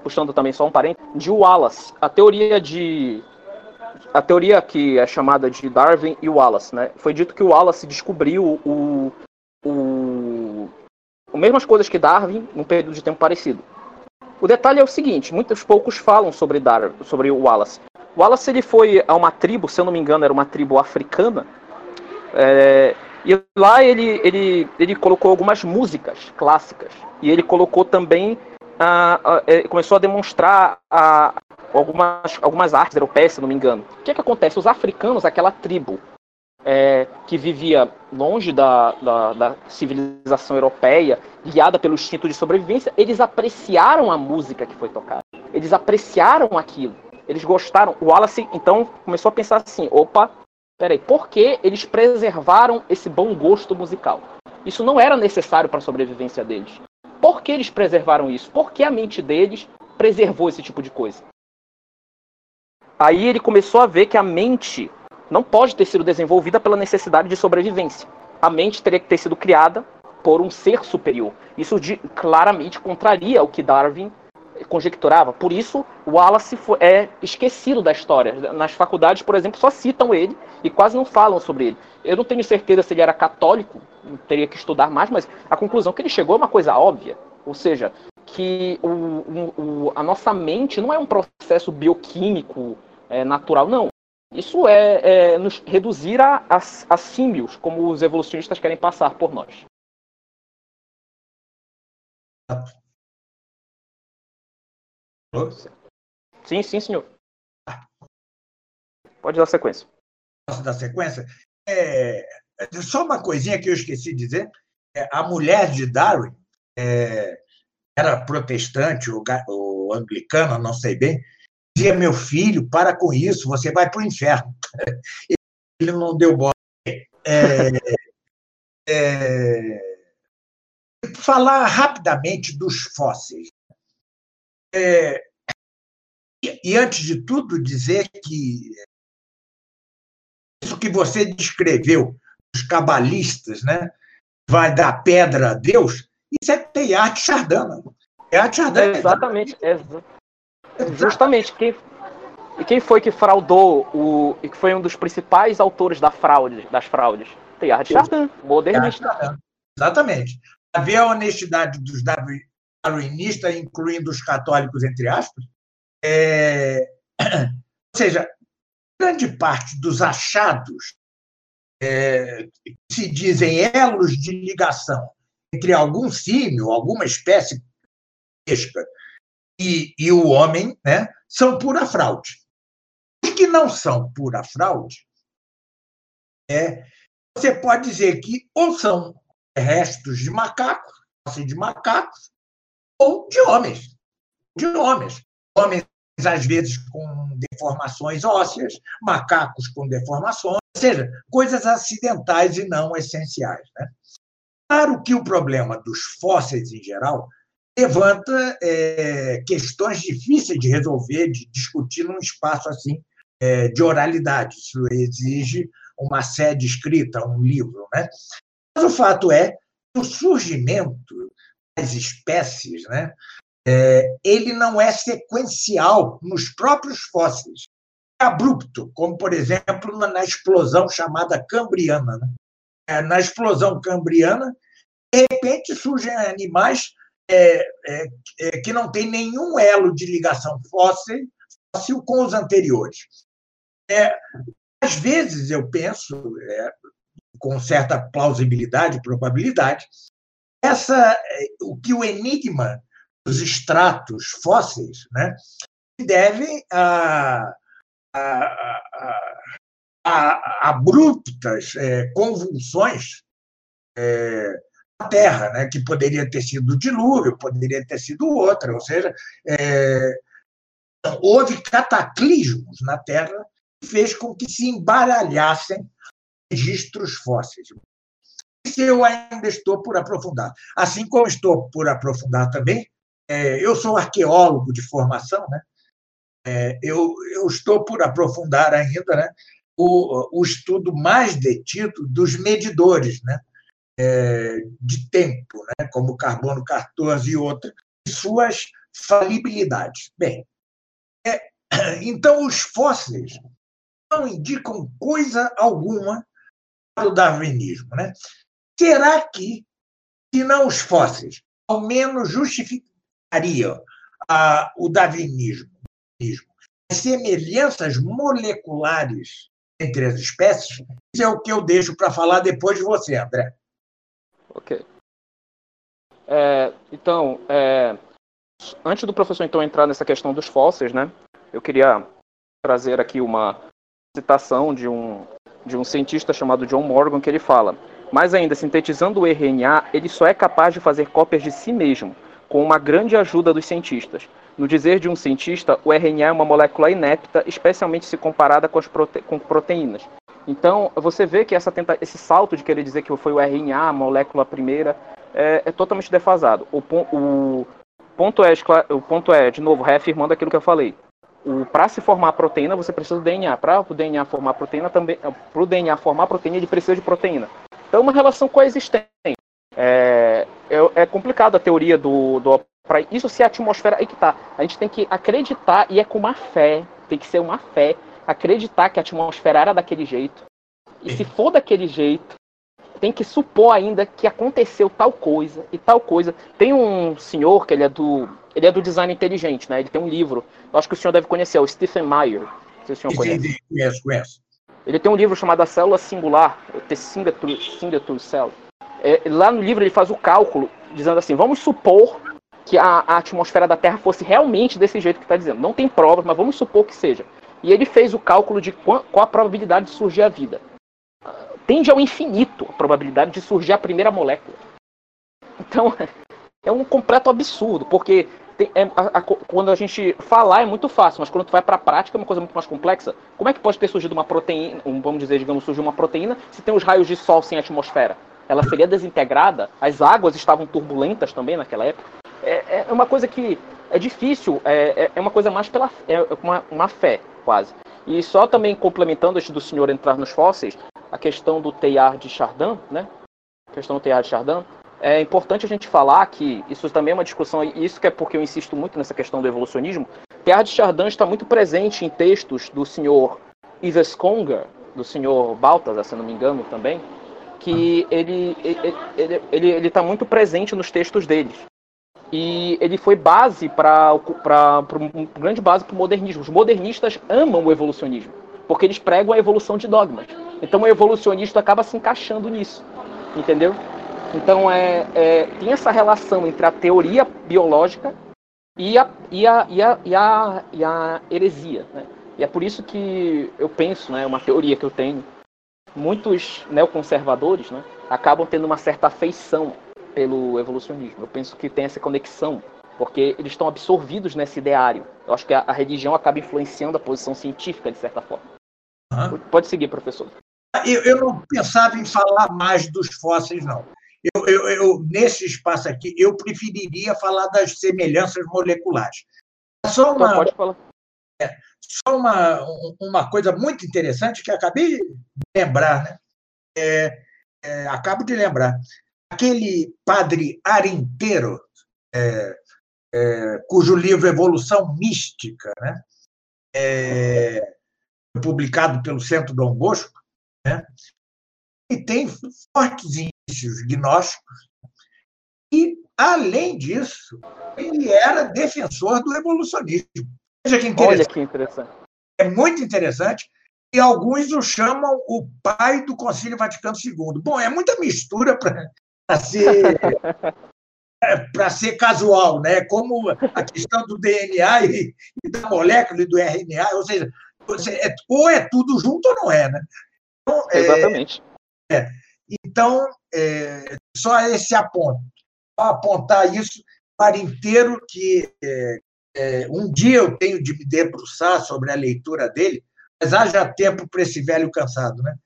puxando também só um parênteses, de Wallace. A teoria de. A teoria que é chamada de Darwin e Wallace, né? Foi dito que o Wallace descobriu o, o, as mesmas coisas que Darwin num período de tempo parecido. O detalhe é o seguinte: muitos poucos falam sobre Darwin, sobre o Wallace. Wallace ele foi a uma tribo, se eu não me engano, era uma tribo africana. É, e lá ele, ele, ele colocou algumas músicas clássicas. E ele colocou também. Uh, começou a demonstrar algumas, algumas artes europeias, se não me engano. O que, é que acontece? Os africanos, aquela tribo é, que vivia longe da, da, da, civilização europeia, guiada pelo instinto de sobrevivência, eles apreciaram a música que foi tocada. Eles apreciaram aquilo. Eles gostaram. O Wallace, então, começou a pensar assim: opa, peraí, por que eles preservaram esse bom gosto musical? Isso não era necessário para a sobrevivência deles. Por que eles preservaram isso? Por que a mente deles preservou esse tipo de coisa? Aí ele começou a ver que a mente não pode ter sido desenvolvida pela necessidade de sobrevivência. A mente teria que ter sido criada por um ser superior. Isso de, claramente contraria o que Darwin conjecturava. Por isso, Wallace é esquecido da história. Nas faculdades, por exemplo, só citam ele e quase não falam sobre ele. Eu não tenho certeza se ele era católico, teria que estudar mais, mas a conclusão que ele chegou é uma coisa óbvia. Ou seja, que o, o, a nossa mente não é um processo bioquímico é, natural, não. Isso é, é nos reduzir a, a, a símbios, como os evolucionistas querem passar por nós. Sim, sim, senhor. Pode dar sequência. posso dar sequência? É, só uma coisinha que eu esqueci de dizer. É, a mulher de Darwin é, era protestante ou, ou anglicana, não sei bem, dizia, meu filho, para com isso, você vai para o inferno. Ele não deu bola. É, é, falar rapidamente dos fósseis. É, e, antes de tudo, dizer que isso que você descreveu, os cabalistas, né, vai dar pedra a Deus, isso é Teilhard Chardin. Teilhard Chardin. É exatamente. É, justamente. Quem, e quem foi que fraudou o. e que foi um dos principais autores da fraude, das fraudes? Teilhard Chardin, modernista. Exatamente. Haver a honestidade dos darwinistas, incluindo os católicos, entre aspas, é... ou seja, grande parte dos achados é, que se dizem elos de ligação entre algum símio, alguma espécie pesca e, e o homem, né, são pura fraude. Os que não são pura fraude, é, você pode dizer que ou são restos de macacos, de macacos, ou de homens. De homens. Homens, às vezes, com deformações ósseas, macacos com deformações, ou seja, coisas acidentais e não essenciais. Né? Claro que o problema dos fósseis em geral levanta é, questões difíceis de resolver, de discutir num espaço assim é, de oralidade. Isso exige uma sede escrita, um livro. Né? Mas o fato é que o surgimento das espécies né, é, ele não é sequencial nos próprios fósseis. É abrupto, como, por exemplo, na explosão chamada Cambriana. Né? É, na explosão Cambriana, de repente surgem animais é, é, é, que não têm nenhum elo de ligação fóssil, fóssil com os anteriores. É, às vezes eu penso, é, com certa plausibilidade, probabilidade, essa, o que o enigma dos extratos fósseis né, deve a, a, a, a abruptas é, convulsões é, Terra, né, que poderia ter sido dilúvio, poderia ter sido outra, ou seja, é, houve cataclismos na Terra que fez com que se embaralhassem registros fósseis. Isso eu ainda estou por aprofundar. Assim como estou por aprofundar também, é, eu sou arqueólogo de formação, né? É, eu, eu estou por aprofundar ainda né, o, o estudo mais detido dos medidores né, é, de tempo, né, como carbono 14 e outras, suas falibilidades. Bem, é, então os fósseis não indicam coisa alguma para o darwinismo. Né? Será que, se não os fósseis, ao menos justificariam ah, o darwinismo? As semelhanças moleculares entre as espécies, isso é o que eu deixo para falar depois de você, André. Ok. É, então, é, antes do professor então entrar nessa questão dos fósseis, né, eu queria trazer aqui uma citação de um de um cientista chamado John Morgan que ele fala: mais ainda, sintetizando o RNA, ele só é capaz de fazer cópias de si mesmo, com uma grande ajuda dos cientistas. No dizer de um cientista, o RNA é uma molécula inepta, especialmente se comparada com as prote com proteínas. Então, você vê que tenta esse salto de querer dizer que foi o RNA, a molécula primeira, é, é totalmente defasado. O, o, ponto é, o ponto é, de novo, reafirmando aquilo que eu falei para se formar a proteína, você precisa do DNA. Para o DNA formar proteína, também para o DNA formar proteína, ele precisa de proteína. Então, é uma relação coexistente. É, é, é complicado a teoria do, do para isso se a atmosfera aí que tá. A gente tem que acreditar e é com uma fé, tem que ser uma fé, acreditar que a atmosfera era daquele jeito. E se for daquele jeito, tem que supor ainda que aconteceu tal coisa e tal coisa. Tem um senhor que ele é do ele é do design inteligente, né? Ele tem um livro, eu acho que o senhor deve conhecer, é o Stephen Meyer. Se o senhor conhece. Conheço, conheço. Ele tem um livro chamado A Célula Singular, The Singleton Cell. É, lá no livro ele faz o cálculo, dizendo assim, vamos supor que a, a atmosfera da Terra fosse realmente desse jeito que está dizendo. Não tem provas, mas vamos supor que seja. E ele fez o cálculo de qual, a probabilidade de surgir a vida. Tende ao infinito a probabilidade de surgir a primeira molécula. Então, é um completo absurdo, porque tem, é, a, a, quando a gente falar é muito fácil, mas quando tu vai para a prática é uma coisa muito mais complexa. Como é que pode ter surgido uma proteína, um, vamos dizer, digamos, surgiu uma proteína se tem os raios de sol sem atmosfera? Ela seria desintegrada, as águas estavam turbulentas também naquela época. É, é uma coisa que é difícil, é, é, é uma coisa mais pela é uma, uma fé, quase. E só também complementando antes do senhor entrar nos fósseis, a questão do Teilhard de Chardin, né? A questão do Teilhard de Chardin, é importante a gente falar que isso também é uma discussão, e isso que é porque eu insisto muito nessa questão do evolucionismo. Teilhard de Chardin está muito presente em textos do senhor Yves Conger, do senhor Balthasar, se não me engano também, que ele ele ele está muito presente nos textos deles e ele foi base para um grande base para o modernismo. Os modernistas amam o evolucionismo porque eles pregam a evolução de dogmas. Então o evolucionista acaba se encaixando nisso, entendeu? Então é, é, tem essa relação entre a teoria biológica e a, e a, e a, e a, e a heresia. Né? E é por isso que eu penso, né, uma teoria que eu tenho, muitos neoconservadores né, acabam tendo uma certa afeição pelo evolucionismo. Eu penso que tem essa conexão, porque eles estão absorvidos nesse ideário. Eu acho que a, a religião acaba influenciando a posição científica, de certa forma. Uhum. Pode seguir, professor. Eu, eu não pensava em falar mais dos fósseis, não. Eu, eu, eu, nesse espaço aqui, eu preferiria falar das semelhanças moleculares. Só uma, pode falar. É, só uma, uma coisa muito interessante que acabei de lembrar, né? É, é, acabo de lembrar. Aquele padre Arinteiro, é, é, cujo livro Evolução Mística, né? É, publicado pelo Centro Dom Bosco, né? e tem fortes indícios gnósticos. E, além disso, ele era defensor do evolucionismo. Veja que interessante. Olha que interessante. É muito interessante. E alguns o chamam o pai do Concílio Vaticano II. Bom, é muita mistura para ser para ser casual, né? Como a questão do DNA e, e, da molécula e do RNA, ou seja, é, ou é tudo junto ou não é, né? Então, é, Exatamente. É, então, é, só esse aponto. Apontar isso para inteiro que é, é, um dia eu tenho de me debruçar sobre a leitura dele, mas haja tempo para esse velho cansado, né?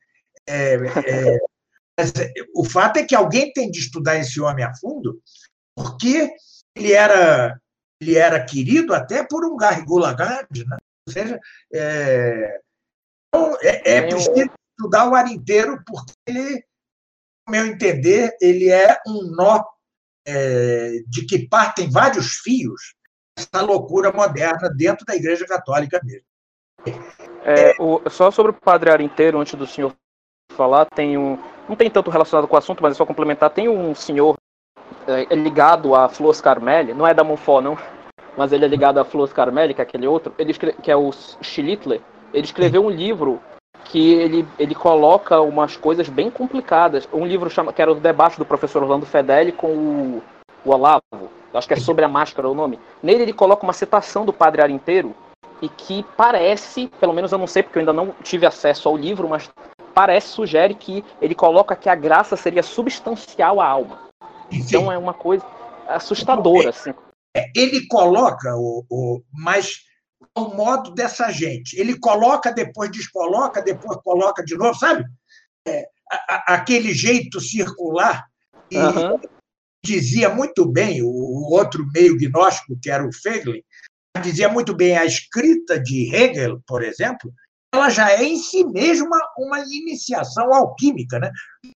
O fato é que alguém tem de estudar esse homem a fundo, porque ele era ele era querido até por um Garrigou Lagarde, né? Ou seja, é, então, é, é preciso estudar o ar inteiro, porque ele, no meu entender, ele é um nó é, de que partem vários fios essa loucura moderna dentro da Igreja Católica mesmo. É, o, só sobre o Padre Arinteiro, antes do senhor falar, tem um. Não tem tanto relacionado com o assunto, mas é só complementar. Tem um senhor é, é ligado a Flores Carmeli, não é da Monfort, não, mas ele é ligado a Flores Carmeli, que é aquele outro, ele que é o Schlittler. Ele escreveu um livro que ele, ele coloca umas coisas bem complicadas. Um livro chama, que era o debate do professor Orlando Fedeli com o, o Olavo, acho que é sobre a máscara o nome. Nele ele coloca uma citação do Padre Arinteiro e que parece, pelo menos eu não sei porque eu ainda não tive acesso ao livro, mas parece, sugere que ele coloca que a graça seria substancial à alma. Então é uma coisa assustadora, assim. É, ele coloca o, o mas ao modo dessa gente. Ele coloca, depois descoloca, depois coloca de novo, sabe? É, a, aquele jeito circular. E uhum. dizia muito bem, o, o, outro meio gnóstico, que era o Feiglin, dizia muito bem a escrita de Hegel, por exemplo, ela já é em si mesma uma iniciação alquímica, né?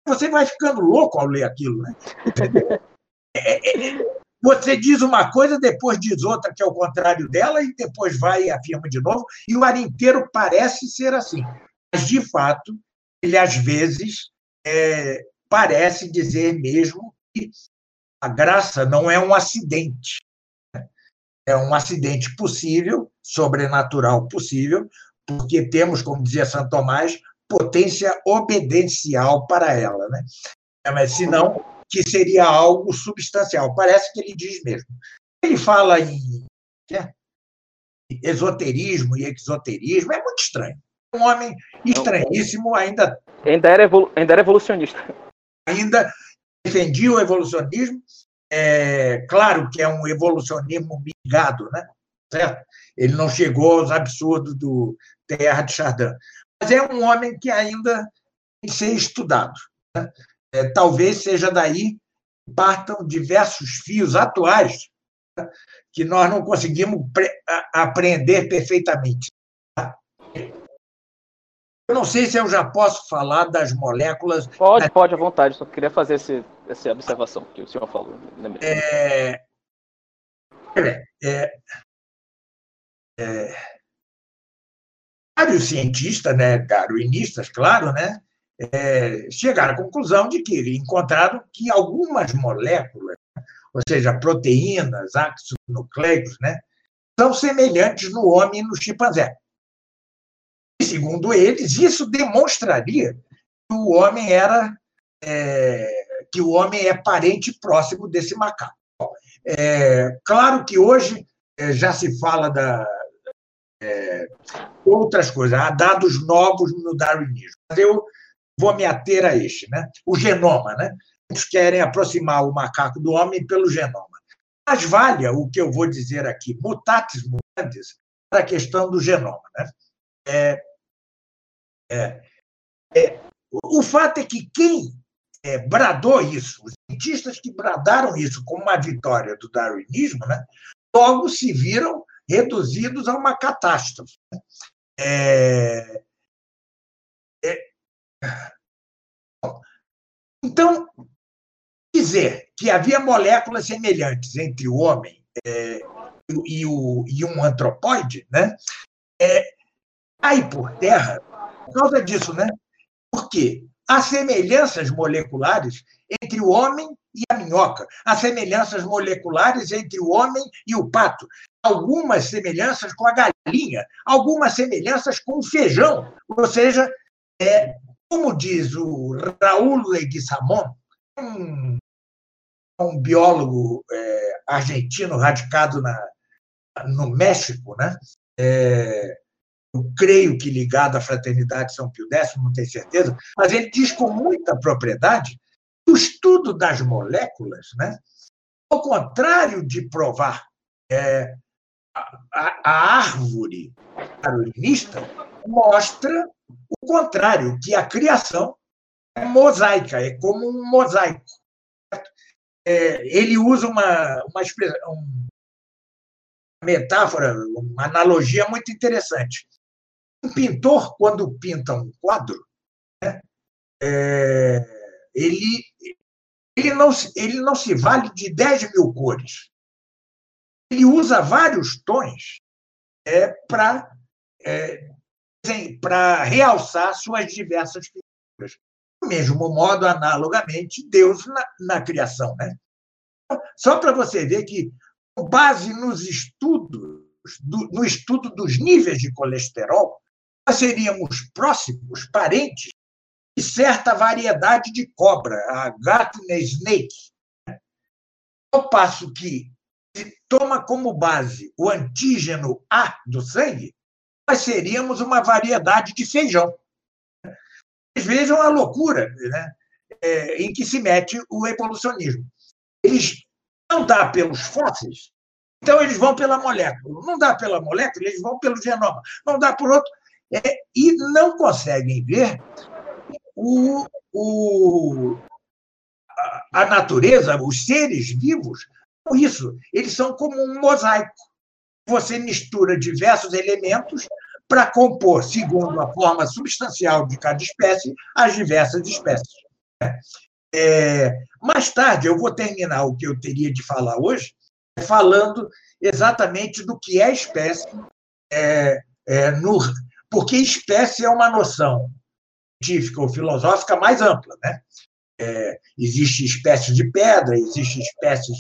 Você vai ficando louco ao ler aquilo, né? É, é, você diz uma coisa, depois diz outra que é o contrário dela, e depois vai e afirma de novo, e o ar inteiro parece ser assim. Mas, de fato, ele às vezes é, parece dizer mesmo que a graça não é um acidente. Né? É um acidente possível, sobrenatural possível, porque temos, como dizia Santo Tomás, potência obedencial para ela. Né? Mas, se não, que seria algo substancial. Parece que ele diz mesmo. Ele fala em. Né? esoterismo e exoterismo. É muito estranho. Um homem estranhíssimo, ainda. Ainda era, evolu ainda era evolucionista. Ainda defendia o evolucionismo. É, claro que é um evolucionismo migado, né? certo? Ele não chegou aos absurdos do Terra de Chardin. Mas é um homem que ainda tem que ser estudado. Né? É, talvez seja daí que partam diversos fios atuais né? que nós não conseguimos aprender perfeitamente. Tá? Eu não sei se eu já posso falar das moléculas. Pode, pode, à vontade. Só queria fazer esse, essa observação que o senhor falou. É, é, é, vários cientistas, né, darwinistas, claro, né, é, chegaram à conclusão de que encontraram que algumas moléculas, ou seja, proteínas, ácidos nucleicos, né, são semelhantes no homem e no chimpanzé. E, segundo eles, isso demonstraria que o homem era é, que o homem é parente próximo desse macaco. É, claro que hoje é, já se fala da, é, outras coisas. Há dados novos no darwinismo. Mas eu vou me ater a este, né? o genoma. Né? Eles querem aproximar o macaco do homem pelo genoma. Mas valha o que eu vou dizer aqui, mutatis mutandis, para a questão do genoma. Né? É, é, é, o fato é que quem é, bradou isso, os cientistas que bradaram isso como uma vitória do darwinismo, né, logo se viram reduzidos a uma catástrofe. É... É... Então, dizer que havia moléculas semelhantes entre o homem é, e, o, e, um antropóide, né? É, aí por terra, por causa disso, né? Porque há semelhanças moleculares entre o homem e a minhoca, há semelhanças moleculares entre o homem e o pato, algumas semelhanças com a galinha, algumas semelhanças com o feijão. Ou seja, é, como diz o Raul Leguizamón, um, um biólogo é, argentino radicado na, no México, né? É, eu creio que ligado à Fraternidade São Pio X, não tenho certeza, mas ele diz com muita propriedade que o estudo das moléculas, né, ao contrário de provar é, a, a árvore carolinista mostra o contrário, que a criação é mosaica, é como um mosaico. É, ele usa uma, uma, uma metáfora, uma analogia muito interessante. Um pintor, quando pinta um quadro, né, é, ele, ele, não, ele não se vale de 10 mil cores ele usa vários tons é, para é, para realçar suas diversas figuras. Do mesmo modo, analogamente, Deus na, na criação. Né? Só para você ver que, com base nos estudos, do, no estudo dos níveis de colesterol, nós seríamos próximos, parentes, de certa variedade de cobra, a Gatna snake. Né? Ao passo que toma como base o antígeno A do sangue, nós seríamos uma variedade de feijão. Vocês vejam a loucura né, é, em que se mete o evolucionismo. Eles não dá pelos fósseis, então eles vão pela molécula. Não dá pela molécula, eles vão pelo genoma. Não dá por outro. É, e não conseguem ver o, o, a natureza, os seres vivos, isso. Eles são como um mosaico. Você mistura diversos elementos para compor, segundo a forma substancial de cada espécie, as diversas espécies. É, mais tarde, eu vou terminar o que eu teria de falar hoje, falando exatamente do que é espécie, é, é, no, porque espécie é uma noção científica ou filosófica mais ampla. Né? É, existe espécies de pedra, existe espécies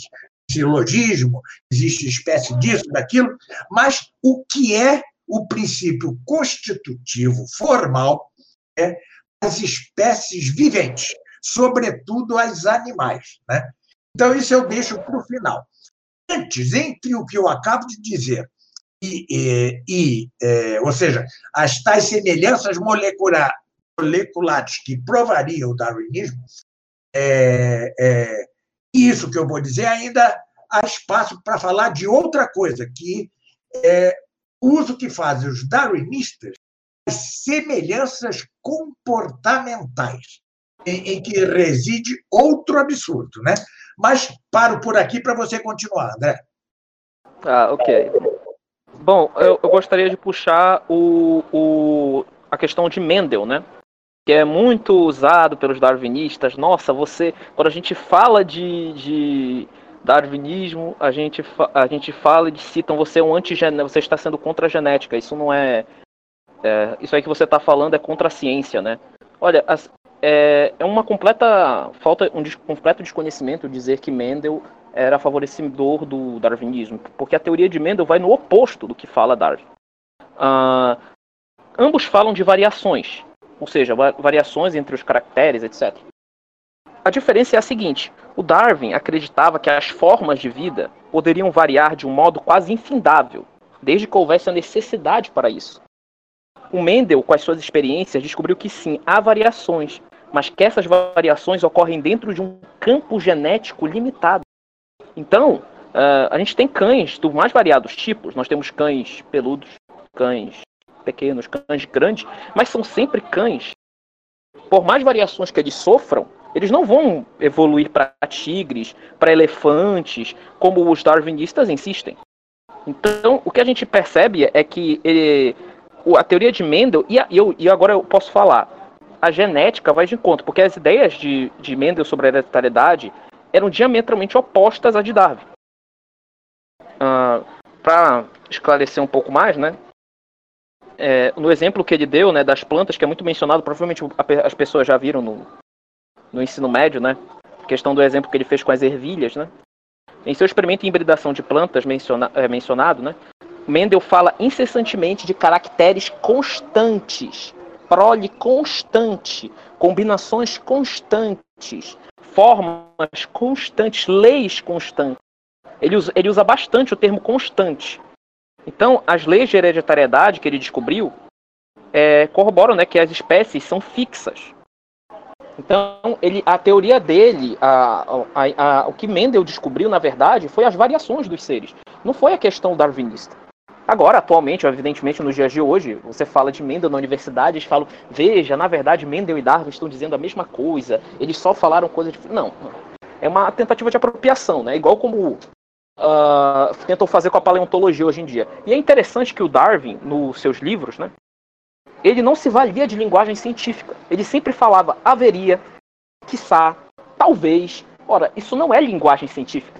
silogismo, existe espécie disso, daquilo, mas o que é o princípio constitutivo formal é as espécies viventes, sobretudo as animais. Né? Então, isso eu deixo para o final. Antes, entre o que eu acabo de dizer e, e, e é, ou seja, as tais semelhanças molecular, moleculares que provariam o darwinismo, é, é, isso que eu vou dizer ainda há espaço para falar de outra coisa, que é o uso que fazem os darwinistas as semelhanças comportamentais, em, em, que reside outro absurdo, né? Mas paro por aqui para você continuar, André. Ah, ok. Bom, eu, eu gostaria de puxar o, o, a questão de Mendel, né? Que é muito usado pelos darwinistas. Nossa, você. Quando a gente fala de, de darwinismo, a gente, a gente fala e citam você é um antigenético, você está sendo contra a genética. Isso não é, é. isso aí que você está falando é contra a ciência, né? Olha, as, é, é uma completa falta, um completo desconhecimento dizer que Mendel era favorecedor do darwinismo, porque a teoria de Mendel vai no oposto do que fala Darwin. Uh, ambos falam de variações, ou seja, variações entre os caracteres, etc. A diferença é a seguinte: o Darwin acreditava que as formas de vida poderiam variar de um modo quase infindável, desde que houvesse a necessidade para isso. O Mendel, com as suas experiências, descobriu que sim, há variações, mas que essas variações ocorrem dentro de um campo genético limitado. Então, uh, a gente tem cães dos mais variados tipos. Nós temos cães peludos, cães pequenos, cães grandes, mas são sempre cães. Por mais variações que eles sofram, eles não vão evoluir para tigres, para elefantes, como os darwinistas insistem. Então, o que a gente percebe é que ele, a teoria de Mendel, e, eu, e agora eu posso falar, a genética vai de encontro, porque as ideias de, de Mendel sobre a hereditariedade eram diametralmente opostas à de Darwin. Ah, Para esclarecer um pouco mais, né? É, no exemplo que ele deu, né, das plantas, que é muito mencionado, provavelmente as pessoas já viram no, no ensino médio, né? A questão do exemplo que ele fez com as ervilhas, né? Em seu experimento em hibridação de plantas menciona, é, mencionado, né? Mendel fala incessantemente de caracteres constantes, prole constante, combinações constantes, formas constantes, leis constantes. Ele usa, ele usa bastante o termo constante. Então, as leis de hereditariedade que ele descobriu é, corroboram né, que as espécies são fixas. Então, ele, a teoria dele, a, a, a, o que Mendel descobriu, na verdade, foi as variações dos seres. Não foi a questão darwinista. Agora, atualmente, evidentemente, nos dias de hoje, você fala de Mendel na universidade, eles falam, veja, na verdade, Mendel e Darwin estão dizendo a mesma coisa, eles só falaram coisas diferentes. Não, é uma tentativa de apropriação, né? Igual como uh, tentam fazer com a paleontologia hoje em dia. E é interessante que o Darwin, nos seus livros, né, ele não se valia de linguagem científica. Ele sempre falava haveria, quiçá, talvez. Ora, isso não é linguagem científica.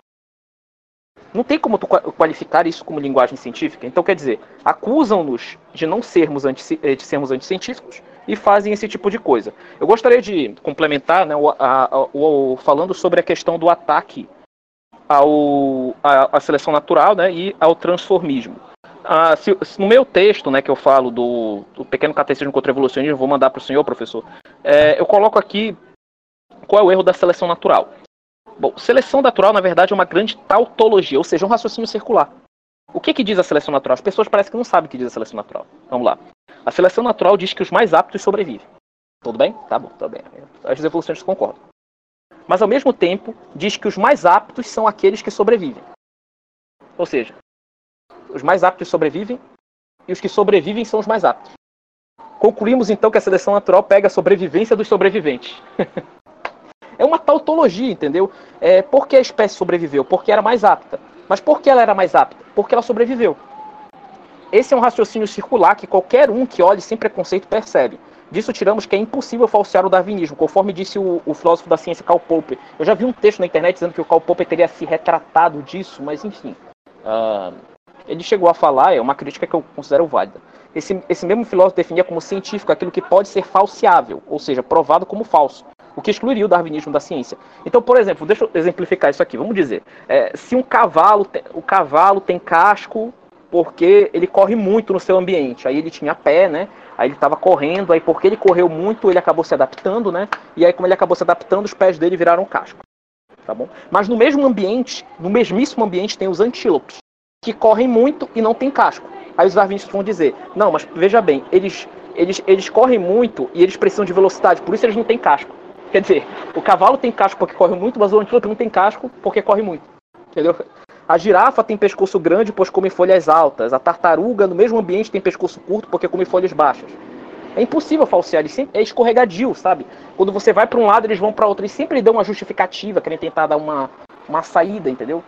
Não tem como tu qualificar isso como linguagem científica. Então, quer dizer, acusam-nos de não sermos, anti, eh, de sermos anticientíficos e fazem esse tipo de coisa. Eu gostaria de complementar, né, o, a, o, falando sobre a questão do ataque ao, à, seleção natural né, e ao transformismo. Ah, se, no meu texto, né, que eu falo do, do pequeno catecismo contra o evolucionismo, vou mandar para o senhor, professor, é, eu coloco aqui qual é o erro da seleção natural. Bom, seleção natural, na verdade, é uma grande tautologia, ou seja, um raciocínio circular. O que, que diz a seleção natural? As pessoas parecem que não sabem o que diz a seleção natural. Vamos lá. A seleção natural diz que os mais aptos sobrevivem. Tudo bem? Tá bom, tá bem. As evoluções concordam. Mas, ao mesmo tempo, diz que os mais aptos são aqueles que sobrevivem. Ou seja, os mais aptos sobrevivem e os que sobrevivem são os mais aptos. Concluímos então que a seleção natural pega a sobrevivência dos sobreviventes. É uma tautologia, entendeu? É, por que a espécie sobreviveu? Porque era mais apta. Mas por que ela era mais apta? Porque ela sobreviveu. Esse é um raciocínio circular que qualquer um que olhe sem preconceito percebe. Disso tiramos que é impossível falsear o darwinismo, conforme disse o, o, filósofo da ciência Karl Popper. Eu já vi um texto na internet dizendo que o Karl Popper teria se retratado disso, mas enfim. Uh, ele chegou a falar, é uma crítica que eu considero válida. Esse, esse mesmo filósofo definia como científico aquilo que pode ser falseável, ou seja, provado como falso o que excluiria o darwinismo da ciência. Então, por exemplo, deixa eu exemplificar isso aqui. Vamos dizer, é, se um cavalo, o cavalo tem casco porque ele corre muito no seu ambiente. Aí ele tinha pé, né? Aí ele estava correndo, aí porque ele correu muito, ele acabou se adaptando, né? E aí como ele acabou se adaptando, os pés dele viraram casco. Tá bom? Mas no mesmo ambiente, no mesmíssimo ambiente tem os antílopes. que correm muito e não tem casco. Aí os darwinistas vão dizer: não, mas veja bem, eles, eles, eles correm muito e eles precisam de velocidade, por isso eles não têm casco. Quer dizer, o cavalo tem casco porque corre muito, mas o antílope não tem casco porque corre muito. Entendeu? A girafa tem pescoço grande, pois come folhas altas. A tartaruga, no mesmo ambiente, tem pescoço curto, porque come folhas baixas. É impossível falsear, é escorregadio, sabe? Quando você vai para um lado, eles vão para outro. E sempre dão uma justificativa, querem tentar dar uma, uma saída, entendeu?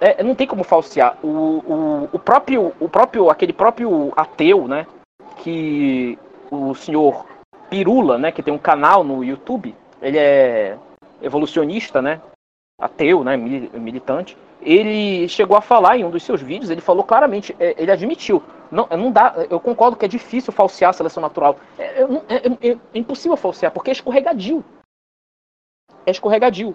É, não tem como falsear. O, o, o, próprio, o próprio, aquele próprio ateu, né? Que o senhor Pirula, né? Que tem um canal no YouTube. Ele é evolucionista, né? Ateu, né? Militante ele chegou a falar em um dos seus vídeos, ele falou claramente, é, ele admitiu, não, não dá, eu concordo que é difícil falsear a seleção natural. É, é, é, é impossível falsear, porque é escorregadio. É escorregadio.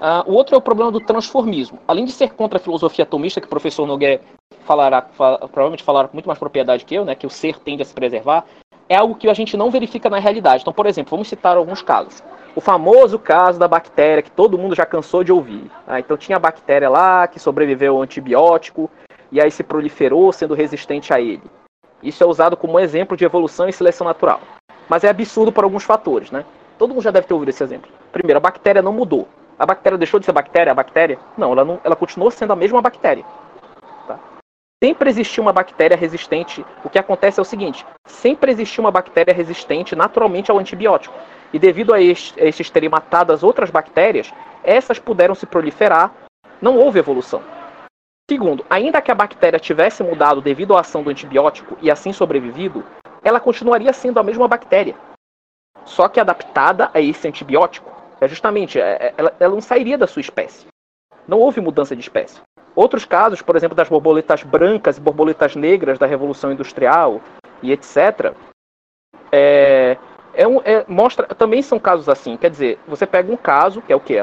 Ah, o outro é o problema do transformismo. Além de ser contra a filosofia atomista, que o professor Nogueira falará, fala, provavelmente falará com muito mais propriedade que eu, né, que o ser tende a se preservar, é algo que a gente não verifica na realidade. Então, por exemplo, vamos citar alguns casos o famoso caso da bactéria que todo mundo já cansou de ouvir. Ah, então tinha a bactéria lá que sobreviveu ao antibiótico e aí se proliferou sendo resistente a ele. Isso é usado como exemplo de evolução e seleção natural. Mas é absurdo por alguns fatores, né? Todo mundo já deve ter ouvido esse exemplo. Primeiro, a bactéria não mudou. A bactéria deixou de ser bactéria? A bactéria? Não, ela, não, ela continuou sendo a mesma bactéria. Tá? Sempre existiu uma bactéria resistente. O que acontece é o seguinte: sempre existiu uma bactéria resistente naturalmente ao antibiótico. E devido a estes terem matado as outras bactérias, essas puderam se proliferar, não houve evolução. Segundo, ainda que a bactéria tivesse mudado devido à ação do antibiótico e assim sobrevivido, ela continuaria sendo a mesma bactéria, só que adaptada a esse antibiótico. É justamente, é, é, ela, ela não sairia da sua espécie. Não houve mudança de espécie. Outros casos, por exemplo, das borboletas brancas e borboletas negras da Revolução Industrial e etc., é, é um, é, mostra também são casos assim. Quer dizer, você pega um caso que é o que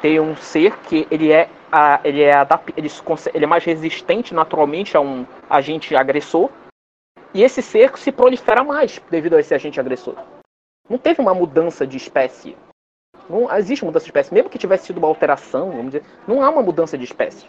tem um ser que ele é a, ele é ele, ele é mais resistente naturalmente a um agente agressor e esse ser se prolifera mais devido a esse agente agressor. Não teve uma mudança de espécie. Não existe mudança de espécie, mesmo que tivesse sido uma alteração, vamos dizer, não há uma mudança de espécie.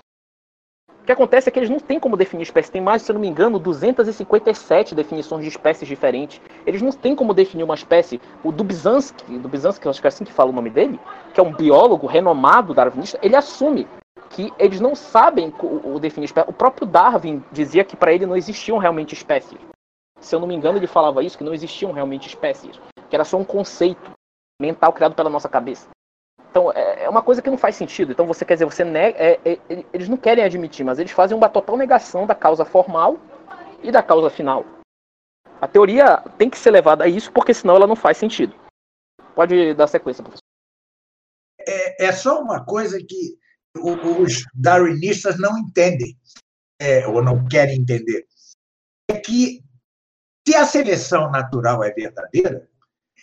Que acontece é que eles não têm como definir espécie. Tem mais, se eu não me engano, 257 definições de espécies diferentes. Eles não têm como definir uma espécie. O Dubzhansky, Dubzhansky, acho que é assim que fala o nome dele, que é um biólogo renomado darwinista, ele assume que eles não sabem o, o definir espécie. O próprio Darwin dizia que para ele não existiam realmente espécies. Se eu não me engano, ele falava isso, que não existiam realmente espécies. Que era só um conceito mental criado pela nossa cabeça. Então, é uma coisa que não faz sentido. Então, você quer dizer, você nega, é, é, eles não querem admitir, mas eles fazem uma total negação da causa formal e da causa final. A teoria tem que ser levada a isso, porque senão ela não faz sentido. Pode dar sequência, professor. É, é só uma coisa que os darwinistas não entendem, é, ou não querem entender. É que se a seleção natural é verdadeira,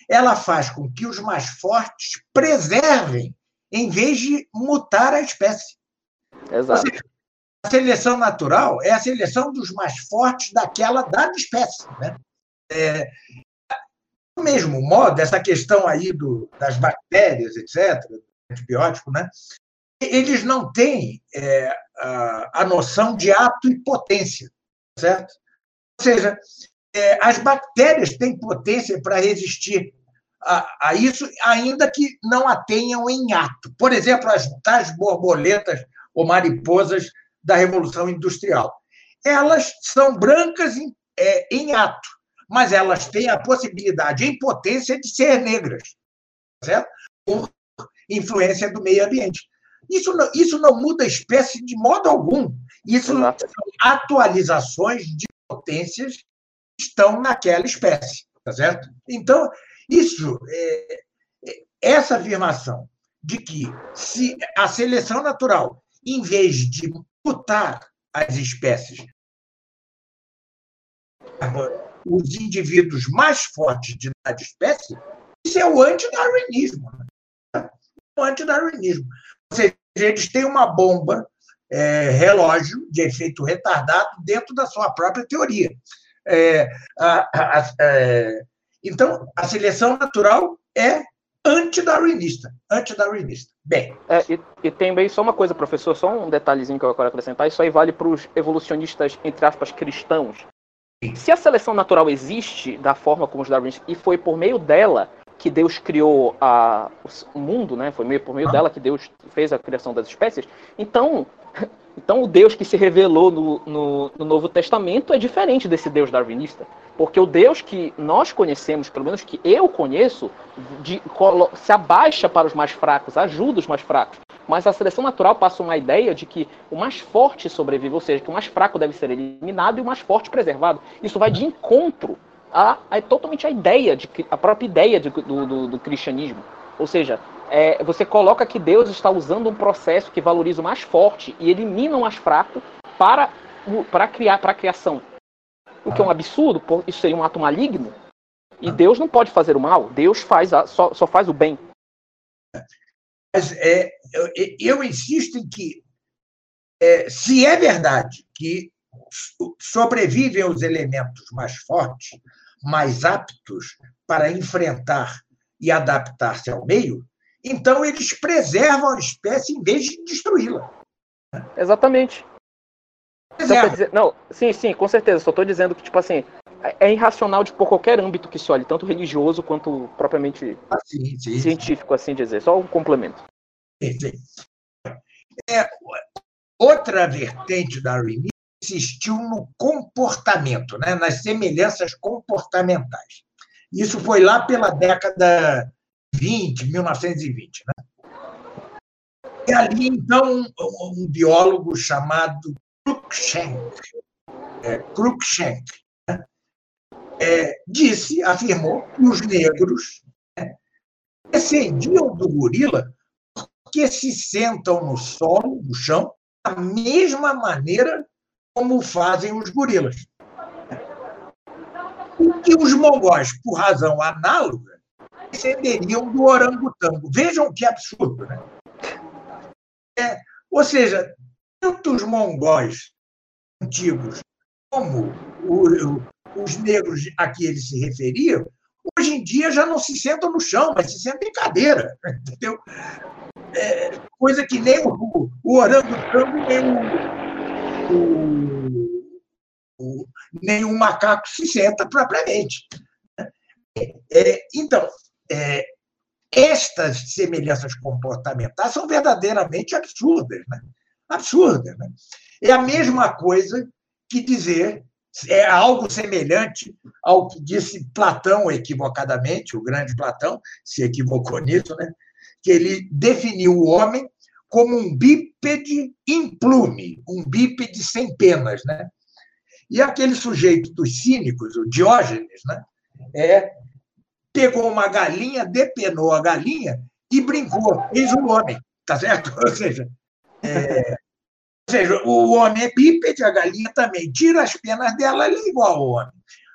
ela faz com que os mais fortes preservem, em vez de mutar a espécie. Exato. Seja, a seleção natural é a seleção dos mais fortes daquela dada espécie. Né? É, do mesmo modo, essa questão aí do, das bactérias, etc., antibiótico, né? eles não têm é, a, a noção de ato e potência, certo? Ou seja, é, as bactérias têm potência para resistir a, a, isso, ainda que não a tenham em ato. Por exemplo, as tais borboletas ou mariposas da Revolução Industrial. Elas são brancas em, é, em ato, mas elas têm a possibilidade, em potência, de ser negras, certo? por influência do meio ambiente. Isso não, isso não muda a espécie de modo algum. Isso Exato. são atualizações de potências que estão naquela espécie, tá certo? Então, isso, é, é, essa afirmação de que se a seleção natural, em vez de mutar as espécies, os indivíduos mais fortes de cada espécie, isso é o antidarwinismo. Né? O antidarwinismo. Ou seja, eles têm uma bomba é, relógio de efeito retardado dentro da sua própria teoria. É, a, a, a, é, então, a seleção natural é antidarwinista, antidarwinista, Bem. É, e, e também só uma coisa, professor, só um detalhezinho que eu quero acrescentar, isso aí vale para os evolucionistas, entre aspas, cristãos. Se a seleção natural existe da forma como os darwinistas, e foi por meio dela que Deus criou a, o mundo, né? Foi meio por meio dela que Deus fez a criação das espécies. Então, então o Deus que se revelou no, no, no, Novo Testamento é diferente desse Deus darwinista. Porque o Deus que nós conhecemos, pelo menos que eu conheço, de, se abaixa para os mais fracos, ajuda os mais fracos. Mas a seleção natural passa uma ideia de que o mais forte sobrevive, ou seja, que o mais fraco deve ser eliminado e o mais forte preservado. Isso vai de encontro a, a totalmente a ideia, de, a própria ideia de, do, do, do, cristianismo. Ou seja, é, você coloca que Deus está usando um processo que valoriza o mais forte e elimina o mais fraco para, para criar para a criação. O que é um absurdo, isso seria um ato maligno. E Deus não pode fazer o mal, Deus faz a, só, só faz o bem. Mas é, eu, eu insisto em que, é, se é verdade que sobrevivem os elementos mais fortes, mais aptos para enfrentar e adaptar-se ao meio, então eles preservam a espécie em vez de destruí-la. Exatamente. Então, dizer, não, sim, sim, com certeza. Só estou dizendo que, tipo assim, é irracional de por qualquer âmbito que se olhe, tanto religioso quanto propriamente ah, sim, sim, científico, assim dizer. Só um complemento. É, outra vertente da darwinismo insistiu no comportamento, né, nas semelhanças comportamentais. Isso foi lá pela década 20, 1920. Né? E ali, então, um, biólogo chamado Cruikshank, é, Cruikshank né, é, disse, afirmou que os negros né, descendiam do gorila porque se sentam no solo, no chão, da mesma maneira como fazem os gorilas. E que os mongóis, por razão análoga, descenderiam do orangotango. Vejam que absurdo, né? É, ou seja, tanto os mongóis antigos como o, os negros a que eles se referiam, hoje em dia já não se sentam no chão, mas se sentam em cadeira, entendeu? É, coisa que nem o, o orangotango nem o, o, o, nem o macaco se senta propriamente. É, então, é, estas semelhanças comportamentais são verdadeiramente absurdas. Né? Absurdas. Né? É a mesma coisa que dizer, é algo semelhante ao que disse Platão equivocadamente, o grande Platão se equivocou nisso, né? que ele definiu o homem como um bípede implume, um bípede sem penas. Né? E aquele sujeito dos cínicos, o Diógenes, né? é, pegou uma galinha, depenou a galinha e brincou, eis o homem, tá certo? Ou seja, é, ou seja, o homem é bípede, a galinha também. Tira as penas dela, ela é igual ao homem.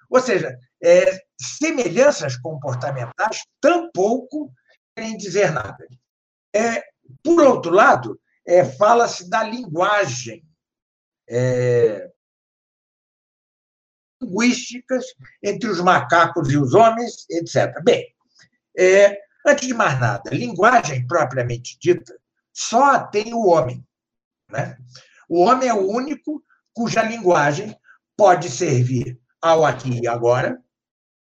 Ou seja, é, semelhanças comportamentais tampouco querem dizer nada. É, por outro lado, é, fala-se da linguagem. É, linguísticas entre os macacos e os homens, etc. Bem, é, antes de mais nada, linguagem propriamente dita só tem o homem. Né? O homem é o único cuja linguagem pode servir ao aqui e agora,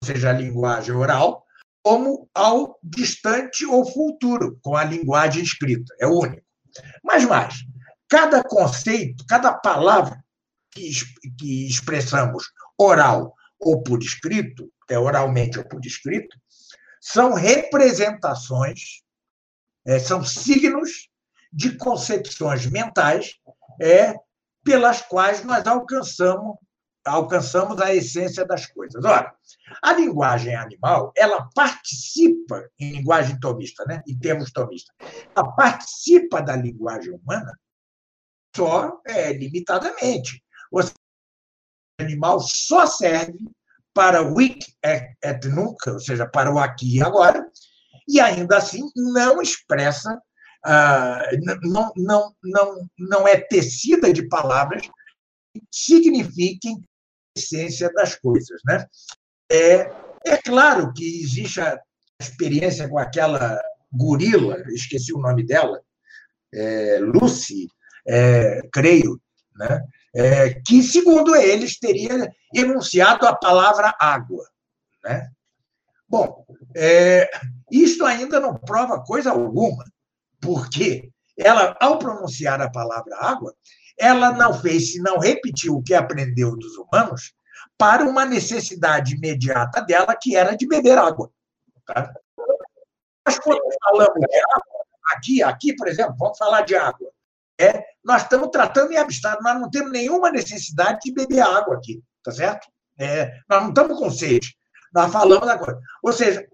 seja, a linguagem oral, como ao distante ou futuro, com a linguagem escrita. É o único. Mas mais, cada conceito, cada palavra que, que expressamos oral ou por escrito, é oralmente ou por escrito, são representações, é, são signos de concepções mentais é, pelas quais nós alcançamos alcançamos a essência das coisas. Ora, a linguagem animal, ela participa, em linguagem tomista, né? em termos tomistas, ela participa da linguagem humana só é, limitadamente. Ou animal só serve para o hic et nunca, ou seja, para o aqui e agora, e ainda assim não expressa, ah, não, não, não, não é tecida de palavras que signifiquem a essência das coisas. Né? É, é claro que existe a experiência com aquela gorila, esqueci o nome dela, é, Lucy, é, creio, né? É, que, segundo eles, teria enunciado a palavra água. Né? Bom, é, isto ainda não prova coisa alguma, porque ela, ao pronunciar a palavra água, ela não fez senão repetir o que aprendeu dos humanos para uma necessidade imediata dela, que era de beber água. Tá? Mas quando falamos de água, aqui, aqui, por exemplo, vamos falar de água. É, nós estamos tratando em abstrato, nós não temos nenhuma necessidade de beber água aqui, tá certo? É, nós não estamos com sede, nós falamos coisa. Ou seja,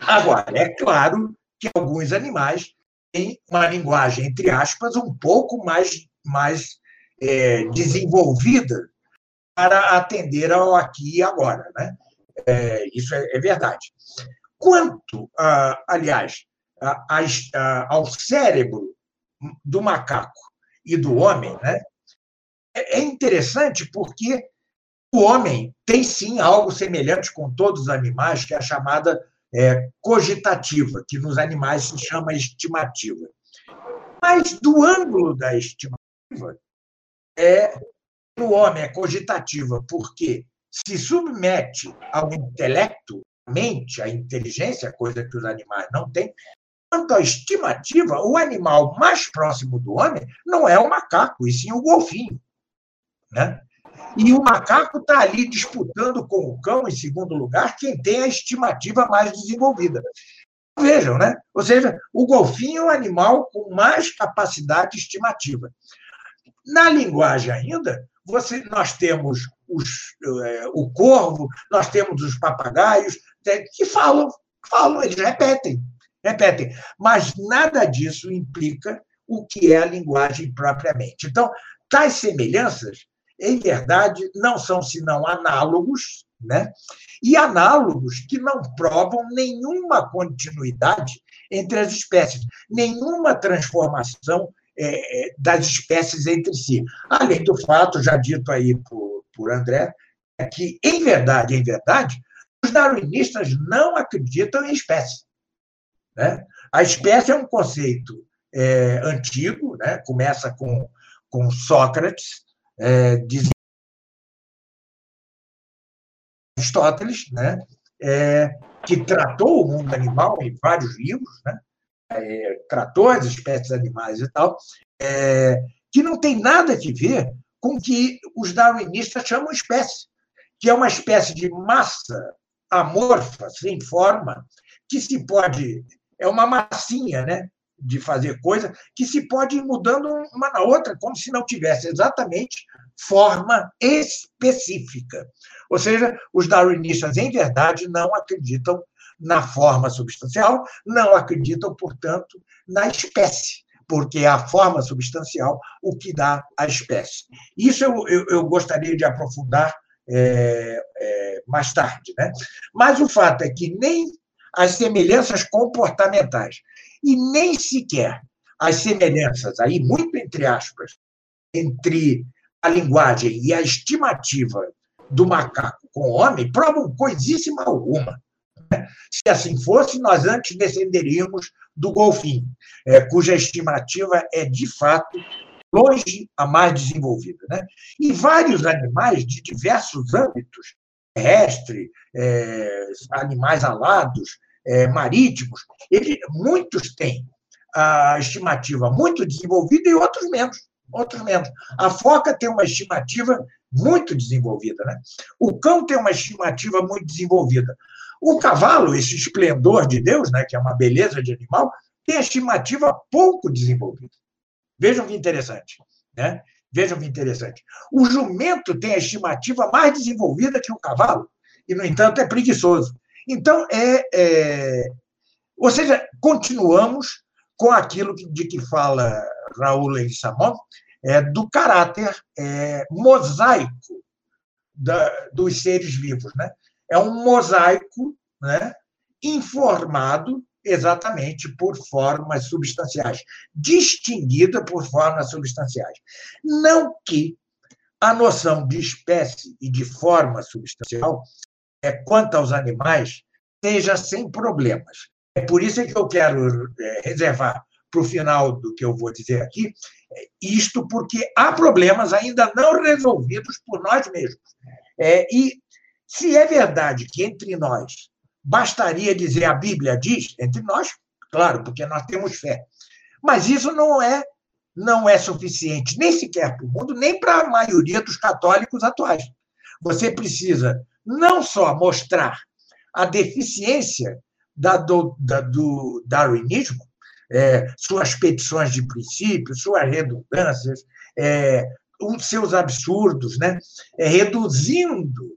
agora, é claro que alguns animais têm uma linguagem, entre aspas, um pouco mais, mais é, desenvolvida para atender ao aqui e agora, né? É, isso é, é, verdade. Quanto, aliás, a, a, ao cérebro do macaco e do homem, né? É, é interessante porque o homem tem sim algo semelhante com todos os animais, que é a chamada é, cogitativa, que nos animais se chama estimativa. Mas do ângulo da estimativa, é, no homem é cogitativa, porque se submete ao intelecto, mente, à inteligência, coisa que os animais não têm, Quanto à estimativa, o animal mais próximo do homem não é o macaco, e sim o golfinho. Né? E o macaco está ali disputando com o cão, em segundo lugar, quem tem a estimativa mais desenvolvida. Vejam, né? Ou seja, o golfinho é o animal com mais capacidade estimativa. Na linguagem ainda, você, nós temos os, é, o corvo, nós temos os papagaios, que falam, falam, eles repetem repetem. Mas nada disso implica o que é a linguagem propriamente. Então, tais semelhanças, em verdade, não são senão análogos, né? e análogos que não provam nenhuma continuidade entre as espécies, nenhuma transformação é, é das espécies entre si. Além do fato, já dito aí por, por André, é que, em verdade, em verdade, os darwinistas não acreditam em espécies. Né? A espécie é um conceito é, antigo, né? começa com, com Sócrates, é, Aristóteles, né? É, que tratou o mundo animal em vários livros, né? É, tratou as espécies animais e tal, é, que não tem nada a ver com o que os darwinistas chamam espécie, que é uma espécie de massa amorfa, sem forma, que se pode é uma massinha, né? De fazer coisa que se pode ir mudando uma na outra, como se não tivesse exatamente forma específica. Ou seja, os darwinistas, em verdade, não acreditam na forma substancial, não acreditam, portanto, na espécie, porque é a forma substancial o que dá a espécie. Isso eu, eu, eu gostaria de aprofundar é, é, mais tarde. Né? Mas o fato é que nem as semelhanças comportamentais. E nem sequer as semelhanças, aí muito entre aspas, entre a linguagem e a estimativa do macaco com o homem provam coisíssima alguma. Se assim fosse, nós antes descenderíamos do golfinho, é, cuja estimativa é, de fato, longe a mais desenvolvida. Né? E vários animais de diversos âmbitos terrestre, é, animais alados, é, marítimos, ele, muitos têm a estimativa muito desenvolvida e outros menos. Outros menos. A foca tem uma estimativa muito desenvolvida. Né? O cão tem uma estimativa muito desenvolvida. O cavalo, esse esplendor de Deus, né, que é uma beleza de animal, tem a estimativa pouco desenvolvida. Vejam que interessante. Né? Vejam que interessante. O jumento tem a estimativa mais desenvolvida que o cavalo, e, no entanto, é preguiçoso. Então, é, é, ou seja, continuamos com aquilo de que fala Raul Leguizamón, é, do caráter é, mosaico da, dos seres vivos. Né? É um mosaico né, informado exatamente por formas substanciais, distinguida por formas substanciais. Não que a noção de espécie e de forma substancial, é, quanto aos animais, seja sem problemas. É por isso que eu quero é, reservar para o final do que eu vou dizer aqui, é, isto porque há problemas ainda não resolvidos por nós mesmos. É, e se é verdade que entre nós bastaria dizer a Bíblia diz, entre nós, claro, porque nós temos fé, mas isso não é não é suficiente nem sequer para o mundo, nem para a maioria dos católicos atuais. Você precisa não só mostrar a deficiência da, do, da, do darwinismo, é, suas petições de princípio, suas redundâncias, é, os seus absurdos, né? É, reduzindo,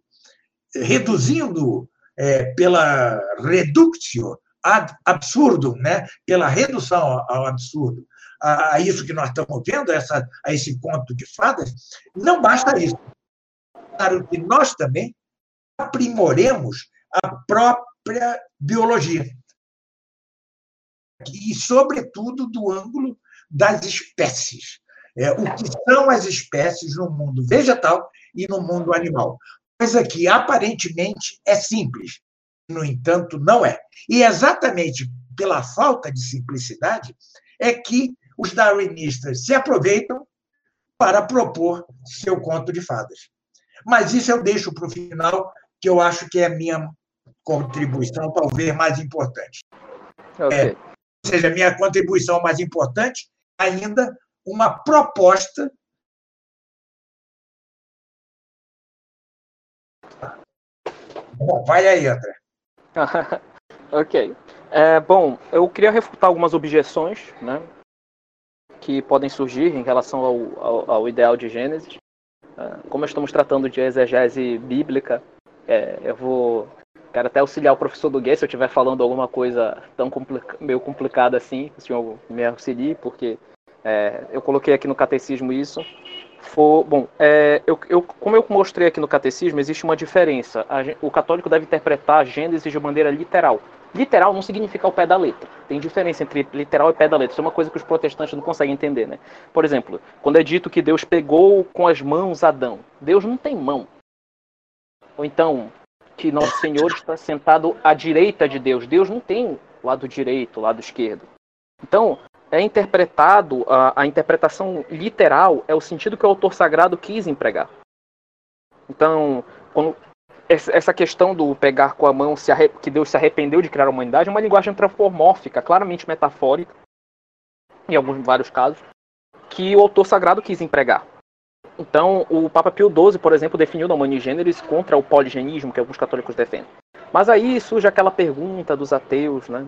reduzindo é, pela reductio ad absurdum, né? pela redução ao absurdo, a, a isso que nós estamos vendo, essa, a esse conto de fadas, não basta isso. Claro que nós também aprimoremos a própria biologia. E, sobretudo, do ângulo das espécies. É, o que são as espécies no mundo vegetal e no mundo animal. Coisa que aparentemente é simples, no entanto, não é. E exatamente pela falta de simplicidade é que os darwinistas se aproveitam para propor seu conto de fadas. Mas isso eu deixo para o final, que eu acho que é a minha contribuição talvez mais importante. Okay. É, ou seja, a minha contribuição mais importante, ainda uma proposta vai aí, André. ok. É, bom, eu queria refutar algumas objeções né, que podem surgir em relação ao, ao, ao ideal de Gênesis. É, como estamos tratando de exegese bíblica, é, eu vou Quero até auxiliar o professor do Guess se eu estiver falando alguma coisa tão complica meio complicada assim, o senhor me auxilie, porque é, eu coloquei aqui no catecismo isso. For, bom, é, eu, eu, como eu mostrei aqui no catecismo, existe uma diferença. A, o católico deve interpretar a Gênesis de maneira literal. Literal não significa o pé da letra. Tem diferença entre literal e pé da letra. Isso é uma coisa que os protestantes não conseguem entender, né? Por exemplo, quando é dito que Deus pegou com as mãos Adão, Deus não tem mão. Ou então, que Nosso Senhor está sentado à direita de Deus. Deus não tem lado direito, lado esquerdo. Então, é interpretado, a, a interpretação literal é o sentido que o autor sagrado quis empregar. Então, quando, essa questão do pegar com a mão, que Deus se arrependeu de criar a humanidade, é uma linguagem antropomórfica, claramente metafórica, em alguns vários casos, que o autor sagrado quis empregar. Então, o Papa Pio XII, por exemplo, definiu o Humani contra o poligenismo que alguns católicos defendem. Mas aí surge aquela pergunta dos ateus, né?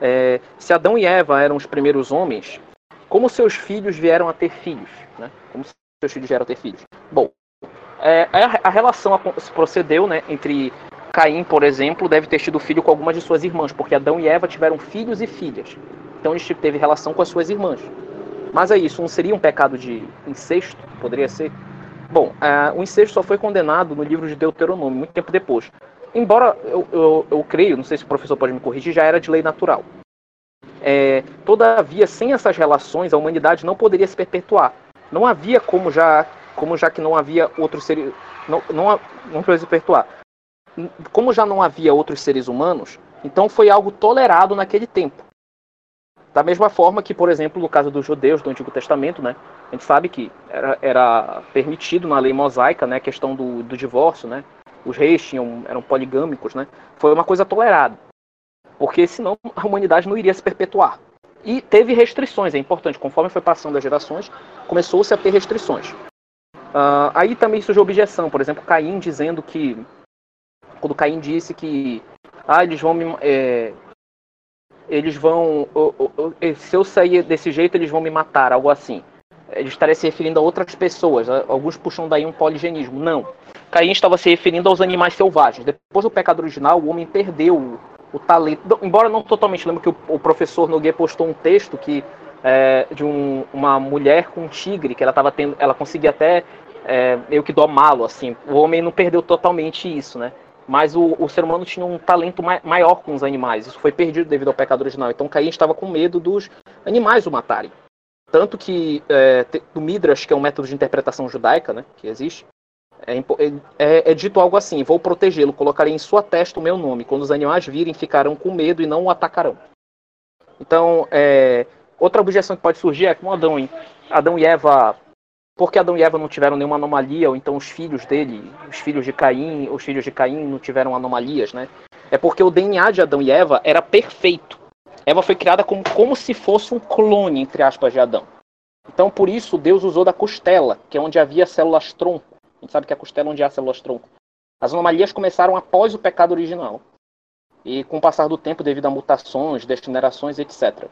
É, se Adão e Eva eram os primeiros homens, como seus filhos vieram a ter filhos? Né? Como seus filhos vieram a ter filhos? Bom, é, a, relação se procedeu né, entre Caim, por exemplo, deve ter tido filho com algumas de suas irmãs, porque Adão e Eva tiveram filhos e filhas. Então ele teve relação com as suas irmãs. Mas é isso, não seria um pecado de incesto? Poderia ser? Bom, uh, o incesto só foi condenado no livro de Deuteronômio, muito tempo depois. Embora eu, eu, eu creio, não sei se o professor pode me corrigir, já era de lei natural. É, todavia, sem essas relações, a humanidade não poderia se perpetuar. Não havia como já, como já que não havia outros seres, não, não, não se perpetuar. Como já não havia outros seres humanos, então foi algo tolerado naquele tempo. Da mesma forma que, por exemplo, no caso dos judeus do Antigo Testamento, né, a gente sabe que era, era permitido na lei mosaica né, a questão do, do divórcio, né, os reis tinham, eram poligâmicos, né, foi uma coisa tolerada, porque senão a humanidade não iria se perpetuar. E teve restrições, é importante, conforme foi passando as gerações, começou-se a ter restrições. Uh, aí também surgiu objeção, por exemplo, Caim dizendo que, quando Caim disse que ah, eles vão me, é, eles vão. Se eu sair desse jeito, eles vão me matar, algo assim. Ele estaria se referindo a outras pessoas. Alguns puxam daí um poligenismo. Não. Caim estava se referindo aos animais selvagens. Depois do pecado original, o homem perdeu o, o talento. Embora não totalmente. Lembro que o, o professor Nogueira postou um texto que é, de um, uma mulher com um tigre, que ela estava tendo. Ela conseguia até é, meio que domá-lo, assim. O homem não perdeu totalmente isso, né? mas o, o, ser humano tinha um talento mai, maior com os animais. Isso foi perdido devido ao pecado original. Então Caim estava com medo dos animais o matarem. Tanto que é, do Midrash, que é um método de interpretação judaica, né, que existe, É, é, é, dito algo assim: vou protegê-lo, colocarei em sua testa o meu nome. Quando os animais virem, ficarão com medo e não o atacarão. Então, é, outra objeção que pode surgir é como Adão, Adão e Eva. Porque Adão e Eva não tiveram nenhuma anomalia, ou então os filhos dele, os filhos de Caim, os filhos de Caim não tiveram anomalias, né? É porque o DNA de Adão e Eva era perfeito. Eva foi criada como, como se fosse um clone, entre aspas, de Adão. Então, por isso, Deus usou da costela, que é onde havia células tronco. A gente sabe que a costela é onde há células tronco. As anomalias começaram após o pecado original. E com o passar do tempo, devido a mutações, degenerações, etc.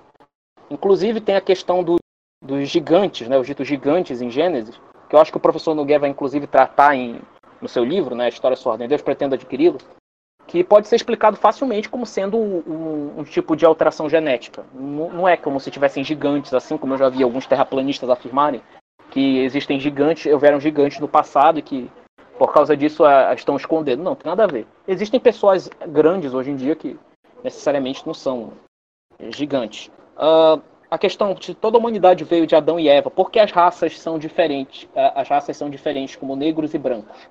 Inclusive, tem a questão do, dos gigantes, né, os ditos gigantes em Gênesis, que eu acho que o professor Nogueira vai, inclusive, tratar em, no seu livro, né, História Sua Ordem Deus, pretendo adquiri-lo que pode ser explicado facilmente como sendo um, um tipo de alteração genética. Não, não, é como se tivessem gigantes, assim como eu já vi alguns terraplanistas afirmarem que existem gigantes, houveram gigantes no passado e que por causa disso a, a estão escondendo. Não, tem nada a ver. Existem pessoas grandes hoje em dia que necessariamente não são gigantes. Uh, a questão de toda a humanidade veio de Adão e Eva, porque as raças são diferentes, as raças são diferentes, como negros e brancos.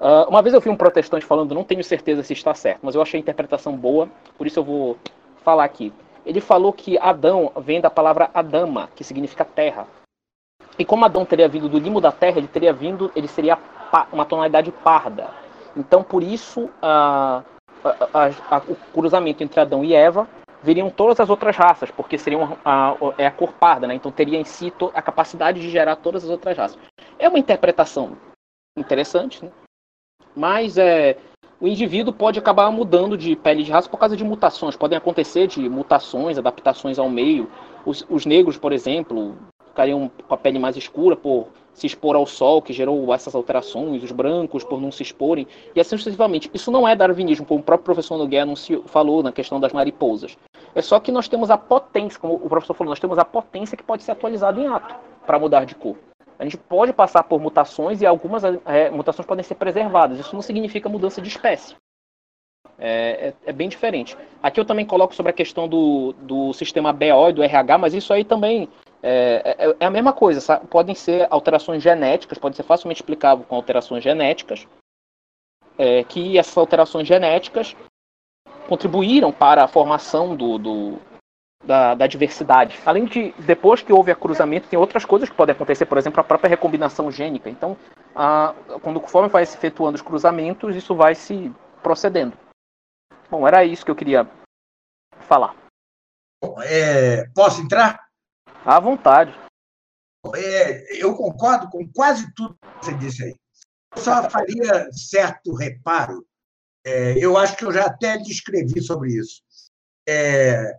Uh, uma vez eu vi um protestante falando, não tenho certeza se está certo, mas eu achei a interpretação boa, por isso eu vou falar aqui. Ele falou que Adão vem da palavra Adama, que significa terra. E como Adão teria vindo do limo da terra, ele teria vindo, ele seria uma tonalidade parda. Então, por isso, uh, a, a, o cruzamento entre Adão e Eva viriam todas as outras raças, porque seriam a, é a cor parda, né? Então teria em si a capacidade de gerar todas as outras raças. É uma interpretação interessante, né? Mas é, o indivíduo pode acabar mudando de pele de raça por causa de mutações. Podem acontecer de mutações, adaptações ao meio. Os, os negros, por exemplo, ficariam com a pele mais escura por se expor ao sol, que gerou essas alterações, os brancos por não se exporem, e assim sucessivamente. Isso não é darwinismo, como o próprio professor Nogueira anunciou, falou na questão das mariposas. É só que nós temos a potência, como o professor falou, nós temos a potência que pode ser atualizada em ato para mudar de cor. A gente pode passar por mutações e algumas é, mutações podem ser preservadas. Isso não significa mudança de espécie. É, é, é, bem diferente. Aqui eu também coloco sobre a questão do, do sistema BO e do RH, mas isso aí também é, é, é a mesma coisa. Sabe? Podem ser alterações genéticas, pode ser facilmente explicável com alterações genéticas, é, que essas alterações genéticas contribuíram para a formação do, do, da, da, diversidade. Além de, depois que houve a cruzamento, tem outras coisas que podem acontecer, por exemplo, a própria recombinação gênica. Então, a, quando conforme vai se efetuando os cruzamentos, isso vai se procedendo. Bom, era isso que eu queria falar. É, posso entrar? À vontade. É, eu concordo com quase tudo que você disse aí. Eu só faria certo reparo. É, eu acho que eu já até descrevi sobre isso. É,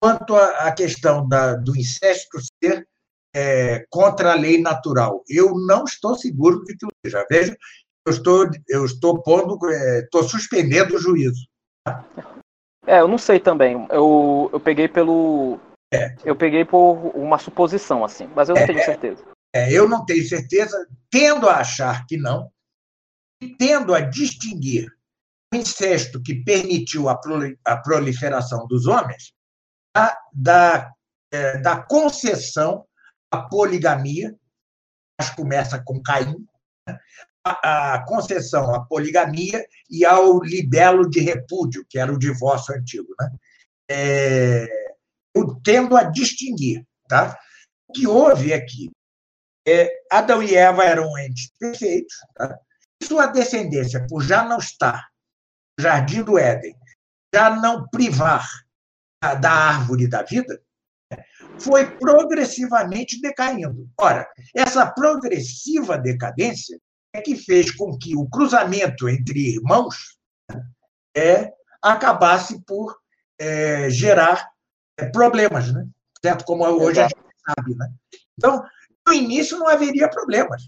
quanto à questão da, do incesto ser é, contra a lei natural. Eu não estou seguro de que seja. Veja, eu estou, eu estou pondo, é, estou suspendendo o juízo. É, eu não sei também. Eu, eu peguei pelo. É. Eu peguei por uma suposição, assim, mas eu não é, tenho certeza. É, eu não tenho certeza, tendo a achar que não, e tendo a distinguir o incesto que permitiu a proliferação dos homens da, é, da concessão à poligamia, mas começa com Caim, né? a, a, concessão à poligamia e ao libelo de repúdio, que era o divórcio antigo. Né? É, eu tendo a distinguir. Tá? O que houve aqui é, Adão e Eva eram entes perfeitos, tá? sua descendência, por já não estar no jardim do Éden, já não privar da árvore da vida foi progressivamente decaindo. Ora, essa progressiva decadência é que fez com que o cruzamento entre irmãos é, acabasse por é, gerar é, problemas, né? certo? Como hoje a gente sabe. Né? Então, no início não haveria problemas.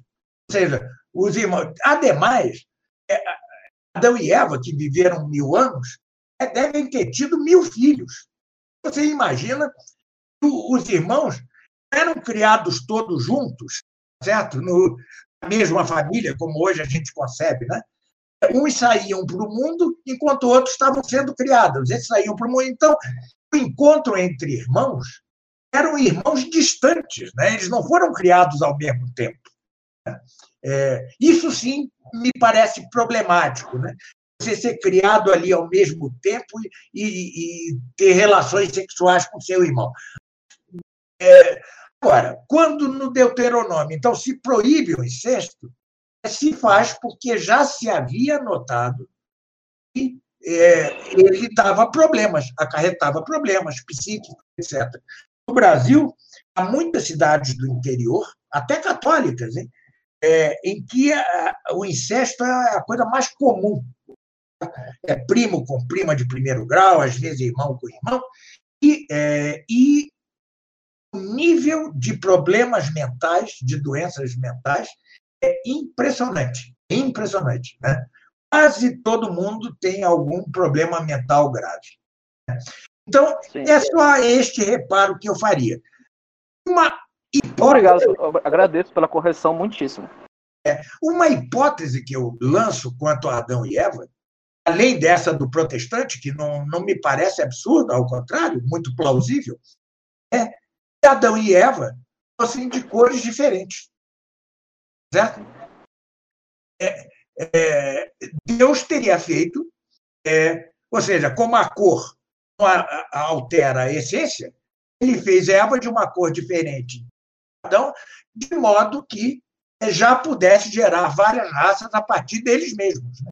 Ou seja, os irmãos. Ademais, é, Adão e Eva, que viveram mil anos, é, devem ter tido mil filhos. Você imagina os irmãos eram criados todos juntos, certo? No, na mesma família, como hoje a gente concebe, né? Uns saíam para o mundo, enquanto outros estavam sendo criados. Eles saíam para o mundo. Então, o encontro entre irmãos eram irmãos distantes, né? Eles não foram criados ao mesmo tempo. É, isso sim me parece problemático, né? Você ser criado ali ao mesmo tempo e, e ter relações sexuais com seu irmão. É, agora, quando no Deuteronômio, então, se proíbe o incesto, se faz porque já se havia notado que é, ele dava problemas, acarretava problemas psíquicos, etc. No Brasil, há muitas cidades do interior, até católicas, hein, é, em que a, o incesto é a coisa mais comum. É primo com prima de primeiro grau, às vezes irmão com irmão, e, é, e o nível de problemas mentais, de doenças mentais, é impressionante. Impressionante. Né? Quase todo mundo tem algum problema mental grave. Então, Sim. é só este reparo que eu faria. Uma hipótese... Obrigado, agradeço pela correção muitíssimo. É, uma hipótese que eu lanço quanto a Adão e Eva, além dessa do protestante, que não, não me parece absurda, ao contrário, muito plausível, é que Adão e Eva fossem de cores diferentes. Certo? É, é, Deus teria feito, é, ou seja, como a cor altera a essência, ele fez Eva de uma cor diferente. Então, de modo que já pudesse gerar várias raças a partir deles mesmos. Né?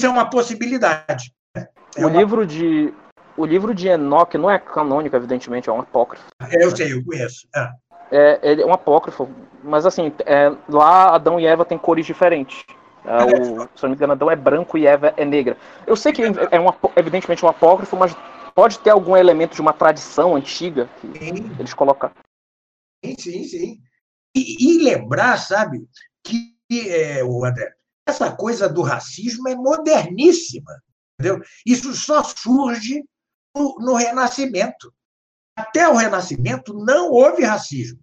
Isso é uma possibilidade. Né? É o, uma... livro de, o livro de Enoch não é canônico, evidentemente, é um apócrifo. É, eu sei, eu conheço. É, é, é um apócrifo, mas assim, é, lá Adão e Eva têm cores diferentes. É, o, se não me engano, Adão é branco e Eva é negra. Eu sei que é um, evidentemente um apócrifo, mas pode ter algum elemento de uma tradição antiga que sim. eles colocam. Sim, sim, sim. E, e lembrar, sabe, que é, o André, essa coisa do racismo é moderníssima, entendeu? Isso só surge no, no Renascimento. Até o Renascimento não houve racismo.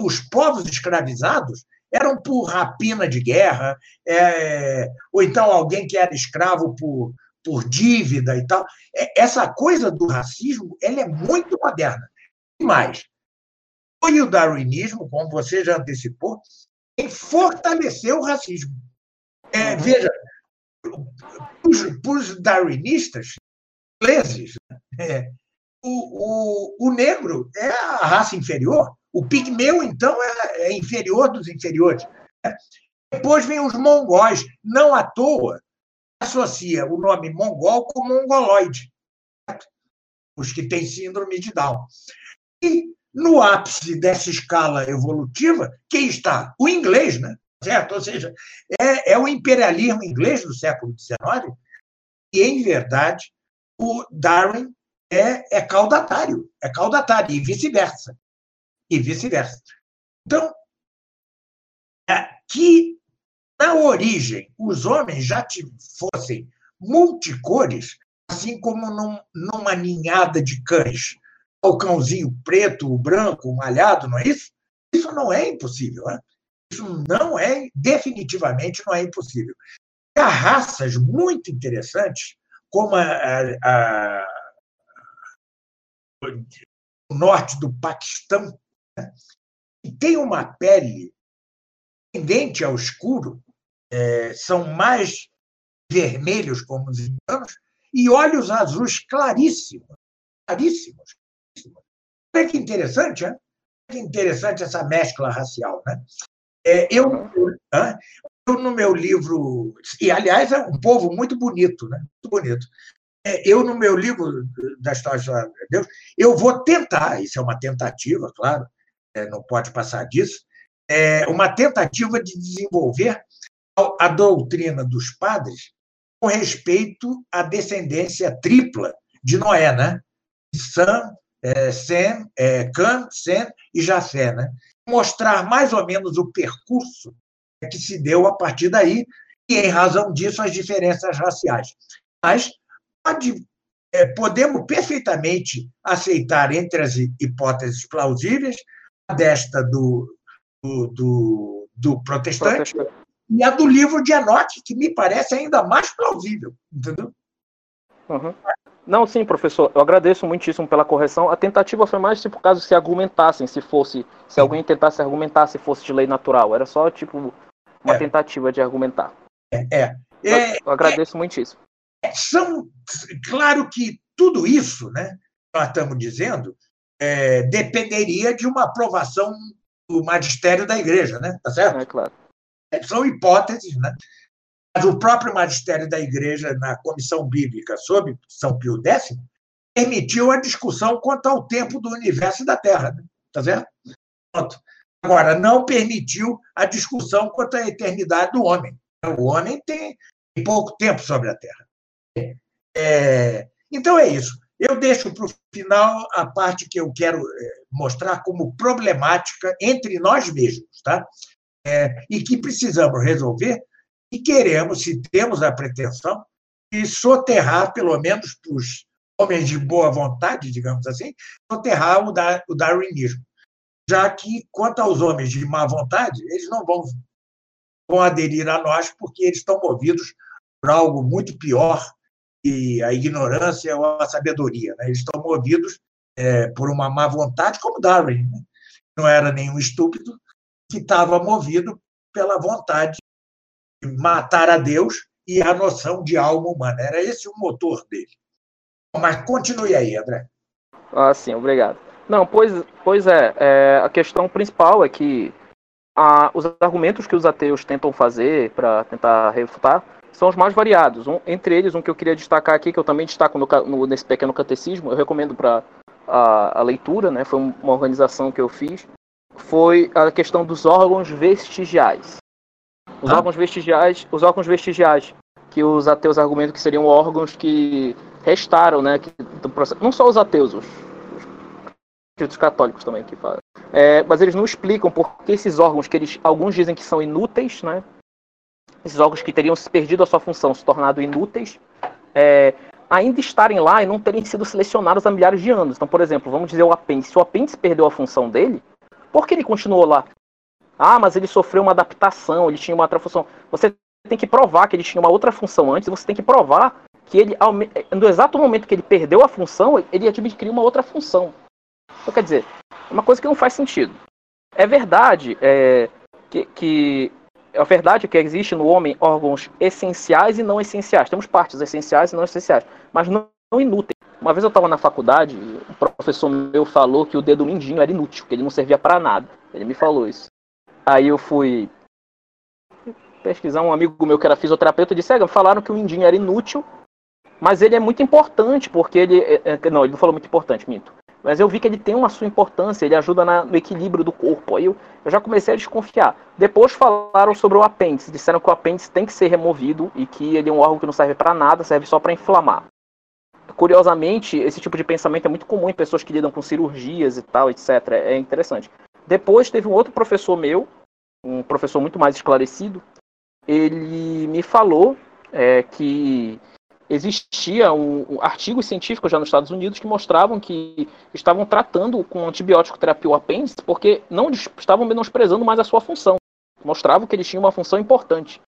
Os povos escravizados eram por rapina de guerra, é, ou então alguém que era escravo por, por dívida e tal. É, essa coisa do racismo ela é muito moderna. E mais, foi o darwinismo, como você já antecipou, quem fortaleceu o racismo. É, uhum. veja, para os darwinistas ingleses, é, o, o, o negro é a raça inferior, o pigmeu, então, é, é inferior dos inferiores. Depois vem os mongóis. Não à toa associa o nome mongol com mongoloide, os que têm síndrome de Down. E no ápice dessa escala evolutiva, quem está? O inglês, né? Certo? Ou seja, é, é o imperialismo inglês do século XIX, e, em verdade, o Darwin é, é caudatário, é caudatário, e vice-versa e vice-versa. Então, que na origem os homens já fossem multicores, assim como num, numa ninhada de cães, o cãozinho preto, o branco, o malhado, não é isso? Isso não é impossível. Né? Isso não é, definitivamente não é impossível. Há raças muito interessantes, como a, a, a, o norte do Paquistão, e tem uma pele tendente ao escuro, é, são mais vermelhos como os indianos, e olhos azuis claríssimos, claríssimos. Olha que interessante, né? Que interessante essa mescla racial, né? É, eu, eu, no meu livro, e aliás é um povo muito bonito, né? Muito bonito. É, eu, no meu livro da História de Deus, eu vou tentar, isso é uma tentativa, claro, é, não pode passar disso, é uma tentativa de desenvolver a doutrina dos padres com respeito à descendência tripla de Noé, né? Sam, é, Sem, é, Cam, Sem e Jafé, né? Mostrar mais ou menos o percurso que se deu a partir daí e, em razão disso, as diferenças raciais. Mas pode, é, podemos perfeitamente aceitar entre as hipóteses plausíveis desta do, do, do, do protestante, protestante, e a do livro de Enoch, que me parece ainda mais plausível, entendeu? Uhum. Não, sim, professor, eu agradeço muitíssimo pela correção. A tentativa foi mais tipo caso se argumentassem, se fosse, se alguém tentasse argumentar se fosse de lei natural. Era só tipo uma é. tentativa de argumentar. É. é. Eu, eu agradeço muitíssimo. É, são, claro que tudo isso, né, nós estamos dizendo, é, dependeria de uma aprovação do magistério da igreja, né? Tá certo? É claro. É, são hipóteses, né? Mas o próprio magistério da igreja, na comissão bíblica sobre São Pio X, permitiu a discussão quanto ao tempo do universo e da Terra. Né? Tá certo? Pronto. Agora, não permitiu a discussão quanto à eternidade do homem. O homem tem pouco tempo sobre a Terra. É, então é isso. Eu deixo para o final a parte que eu quero é, mostrar como problemática entre nós mesmos, tá? É, e que precisamos resolver e queremos, se temos a pretensão, de soterrar, pelo menos para os homens de boa vontade, digamos assim, soterrar o, dar, o darwinismo. Já que, quanto aos homens de má vontade, eles não vão, vão aderir a nós, porque eles estão movidos por algo muito pior que a ignorância ou a sabedoria. Né? Eles estão movidos é, por uma má vontade, como Darwin. Né? Não era nenhum estúpido, que estava movido pela vontade matar a Deus e a noção de alma humana. Era esse o motor dele. Mas continue aí, André. Ah, sim, obrigado. Não, pois, pois é, é a questão principal é que a, os argumentos que os ateus tentam fazer para tentar refutar são os mais variados. Um, entre eles, um que eu queria destacar aqui, que eu também destaco no, no, nesse pequeno catecismo, eu recomendo para a, a, leitura, né, foi uma organização que eu fiz, foi a questão dos órgãos vestigiais. Os ah. órgãos vestigiais, os órgãos vestigiais, que os ateus argumentam que seriam órgãos que restaram, né, que, não só os ateus, os, os católicos também que falam. É, mas eles não explicam por que esses órgãos que eles, alguns dizem que são inúteis, né? Esses órgãos que teriam se perdido a sua função, se tornado inúteis, é, ainda estarem lá e não terem sido selecionados há milhares de anos. Então, por exemplo, vamos dizer o apêndice. Se o apêndice perdeu a função dele, por que ele continuou lá? Ah, mas ele sofreu uma adaptação, ele tinha uma outra função. Você tem que provar que ele tinha uma outra função antes, você tem que provar que ele, no exato momento que ele perdeu a função, ele adquiriu uma outra função. Então, quer dizer, é uma coisa que não faz sentido. É verdade é, que, que é verdade que existe no homem órgãos essenciais e não essenciais. Temos partes essenciais e não essenciais, mas não, não inúteis. Uma vez eu estava na faculdade, um professor meu falou que o dedo mindinho era inútil, que ele não servia para nada. Ele me falou isso. Aí eu fui pesquisar um amigo meu que era fisioterapeuta disse, é, falaram que o mindinho era inútil, mas ele é muito importante, porque ele. É, é, não, ele não falou muito importante, minto. Mas eu vi que ele tem uma sua importância, ele ajuda na, no equilíbrio do corpo. Aí eu, eu, já comecei a desconfiar. Depois falaram sobre o apêndice, disseram que o apêndice tem que ser removido e que ele é um órgão que não serve para nada, serve só para inflamar. Curiosamente, esse tipo de pensamento é muito comum em pessoas que lidam com cirurgias e tal, etc. É interessante. Depois teve um outro professor meu, um professor muito mais esclarecido, ele me falou é, que existia um, um, artigos científicos já nos Estados Unidos que mostravam que estavam tratando com antibiótico terapia o apêndice porque não estavam menosprezando mais a sua função. Mostravam que ele tinha uma função importante.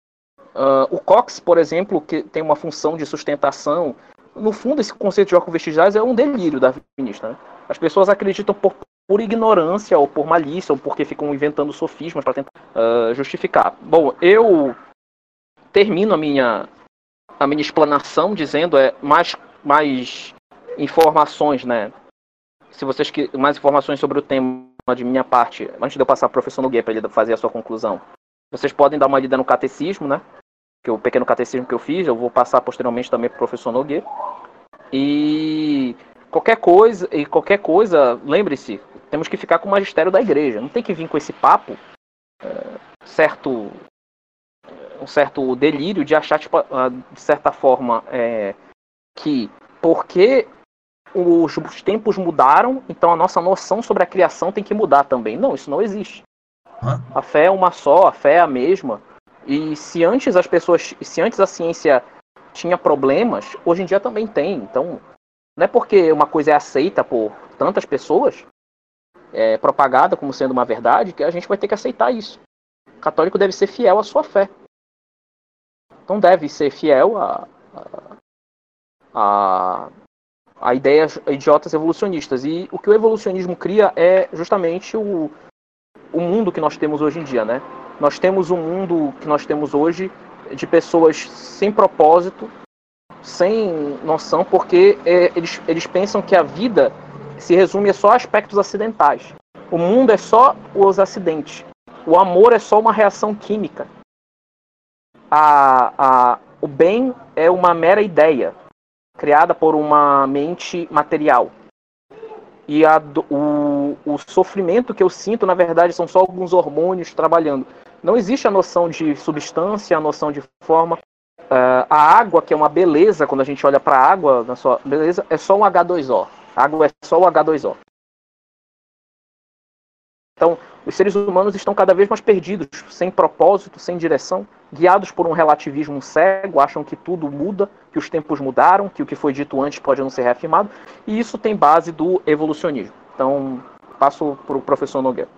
Uh, o COX, por exemplo, que tem uma função de sustentação. No fundo, esse conceito de órgãos vestigiais é um delírio da. Né? As pessoas acreditam por por ignorância ou por malícia ou porque ficam inventando sofismas para tentar uh, justificar. Bom, eu termino a minha a minha explanação dizendo é mais mais informações, né? Se vocês que mais informações sobre o tema de minha parte, antes de eu passar para o professor Nogueira para ele fazer a sua conclusão, vocês podem dar uma lida no catecismo, né? Que é o pequeno catecismo que eu fiz, eu vou passar posteriormente também para o professor Nogueira. E qualquer coisa, e qualquer coisa, lembre-se, temos que ficar com o magistério da igreja. Não tem que vir com esse papo é, certo um certo delírio de achar tipo, ah, de certa forma é, que porque os, os tempos mudaram, então a nossa noção sobre a criação tem que mudar também. Não, isso não existe. A fé é uma só, a fé é a mesma. E se antes as pessoas, se antes a ciência tinha problemas, hoje em dia também tem. Então, não é porque uma coisa é aceita por tantas pessoas é, propagada como sendo uma verdade, que a gente vai ter que aceitar isso. O católico deve ser fiel à sua fé. Então deve ser fiel a, a, a ideias idiotas evolucionistas. E o que o evolucionismo cria é justamente o, o mundo que nós temos hoje em dia, né? Nós temos um mundo que nós temos hoje de pessoas sem propósito, sem noção, porque é, eles, eles pensam que a vida se resume a só aspectos acidentais. O mundo é só os acidentes. O amor é só uma reação química. A, a, o bem é uma mera ideia criada por uma mente material. E a, o, o sofrimento que eu sinto, na verdade, são só alguns hormônios trabalhando. Não existe a noção de substância, a noção de forma. Uh, a água, que é uma beleza, quando a gente olha para a água, na sua beleza, é só um H2O. Água é só o H2O. Então, os seres humanos estão cada vez mais perdidos, sem propósito, sem direção, guiados por um relativismo cego, acham que tudo muda, que os tempos mudaram, que o que foi dito antes pode não ser reafirmado, e isso tem base do evolucionismo. Então, passo para o professor Nogueira.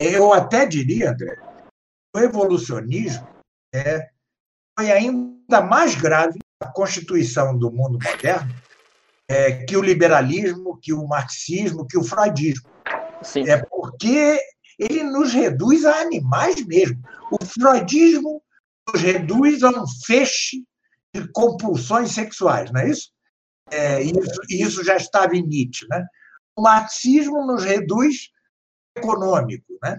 Eu até diria, André, o evolucionismo é, foi ainda mais grave a constituição do mundo moderno é, que o liberalismo, que o marxismo, que o freudismo. Sim. É porque ele nos reduz a animais mesmo. O freudismo nos reduz a um feixe de compulsões sexuais, não é isso? É, isso, isso já estava em Nietzsche. Né? O marxismo nos reduz econômico, né?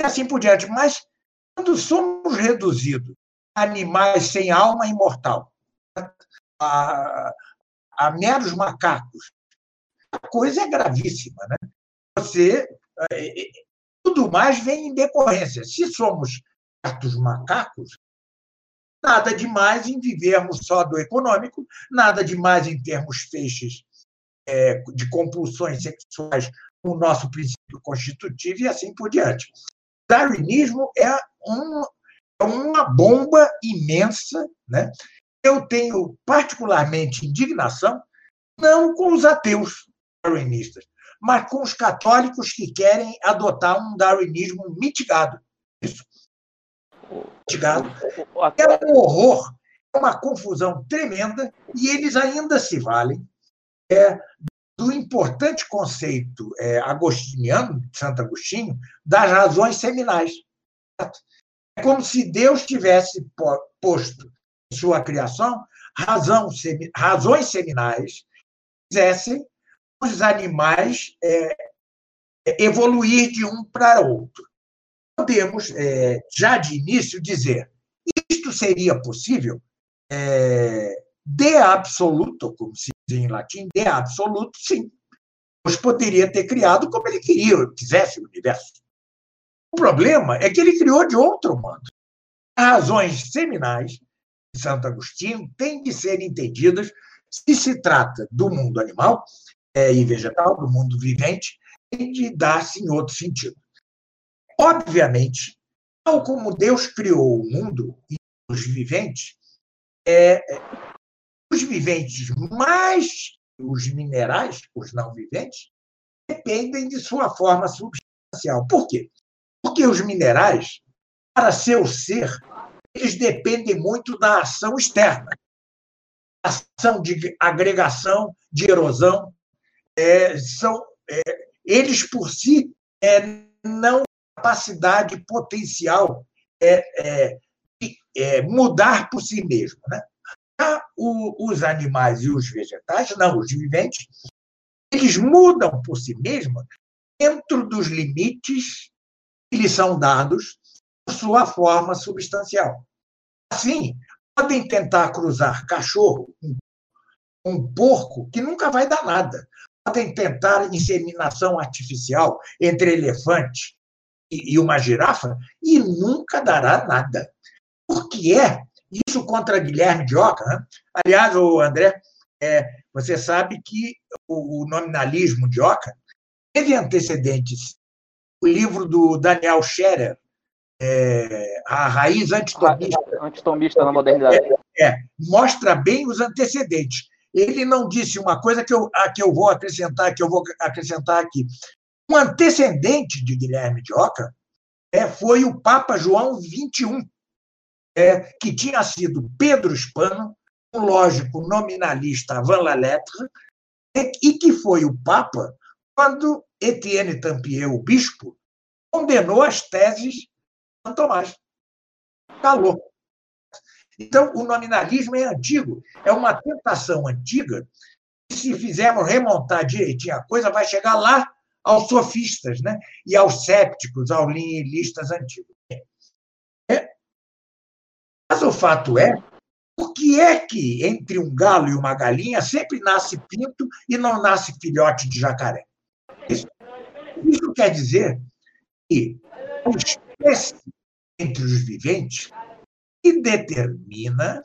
e assim por diante. Mas quando somos reduzidos a animais sem alma imortal, a, a meros macacos, a coisa é gravíssima. Né? Você, é, é, tudo mais vem em decorrência. Se somos certos macacos, nada demais em vivermos só do econômico, nada demais em termos feixes é, de compulsões sexuais o nosso princípio constitutivo e assim por diante. Darwinismo é, é uma bomba imensa. Né? Eu tenho particularmente indignação, não com os ateus darwinistas, mas com os católicos que querem adotar um darwinismo mitigado. Isso. Mitigado. É um horror, é uma confusão tremenda, e eles ainda se valem é, do importante conceito é, agostiniano, de Santo Agostinho, das razões seminais. É como se Deus tivesse posto sua criação razão, razões seminais fizessem os animais é, evoluir de um para outro. Podemos, é, já de início, dizer isto seria possível é, de absoluto, como se diz em latim, de absoluto, sim. Deus poderia ter criado como ele queria, quisesse o universo. O problema é que ele criou de outro modo. Razões seminais de Santo Agostinho têm de ser entendidas se se trata do mundo animal é, e vegetal, do mundo vivente, tem de dar-se em outro sentido. Obviamente, tal como Deus criou o mundo e os viventes, é, os viventes mais os minerais, os não viventes, dependem de sua forma substancial. Por quê? Porque os minerais, para seu ser, eles dependem muito da ação externa. Ação de agregação, de erosão, é, são é, eles por si é, não capacidade potencial é, é, é, mudar por si mesmo. Né? o, os animais e os vegetais, não, os viventes, eles mudam por si mesmos dentro dos limites que lhes são dados sua forma substancial. Assim, podem tentar cruzar cachorro com um porco que nunca vai dar nada. Podem tentar inseminação artificial entre elefante e uma girafa e nunca dará nada. Porque é isso contra Guilherme de Oca. Né? Aliás, o André, é, você sabe que o, o nominalismo de Oca teve antecedentes. O livro do Daniel Scherer, é, A Raiz Antitomista. Antitomista na Modernidade. É, é, mostra bem os antecedentes. Ele não disse uma coisa que eu, a que eu vou acrescentar, que eu vou acrescentar aqui. Um antecedente de Guilherme de Oca é, foi o Papa João XXI, é, que tinha sido Pedro Hispano, um lógico nominalista avant la lettre, e que foi o Papa quando Etienne Tampier, o bispo, condenou as teses Tomás. Calou. Então, o nominalismo é antigo, é uma tentação antiga. E se fizermos remontar direitinho a coisa, vai chegar lá aos sofistas né? e aos sépticos, aos nihilistas antigos. É. Mas o fato é, por que é que entre um galo e uma galinha sempre nasce pinto e não nasce filhote de jacaré? Isso, isso quer dizer que espécie entre os viventes se determina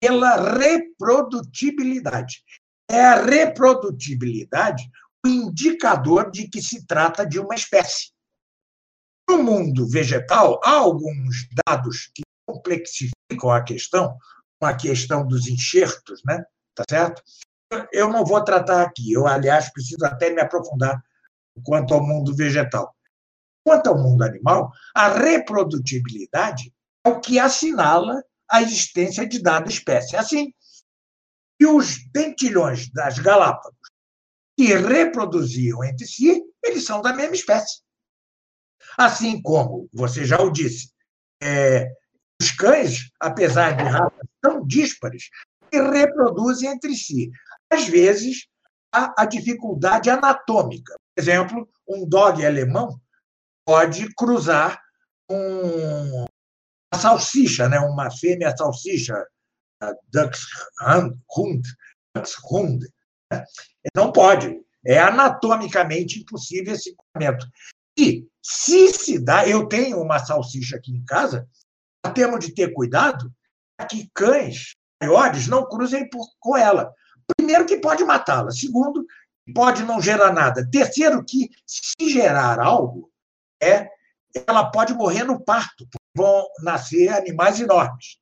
pela reprodutibilidade. É a reprodutibilidade o indicador de que se trata de uma espécie. No mundo vegetal, há alguns dados que complexificam a questão, a questão dos enxertos, né? Tá certo? Eu não vou tratar aqui. Eu, aliás, preciso até me aprofundar quanto ao mundo vegetal. Quanto ao mundo animal, a reprodutibilidade é o que assinala a existência de dada espécie. Assim, e os dentilhões das Galápagos que reproduziam entre si, eles são da mesma espécie. Assim como, você já o disse, é, os cães, apesar de raças tão díspares, se reproduzem entre si. Às vezes, há a dificuldade anatômica. Por exemplo, um dog alemão pode cruzar um, uma salsicha, né? uma fêmea salsicha, Dachshund, Dachshund. Né? Não pode. É anatomicamente impossível esse cruzamento. E, se se dá, eu tenho uma salsicha aqui em casa, temos de ter cuidado para que cães maiores não cruzem por, com ela. Primeiro, que pode matá-la. Segundo, pode não gerar nada. Terceiro, que se gerar algo, é, ela pode morrer no parto, vão nascer animais enormes.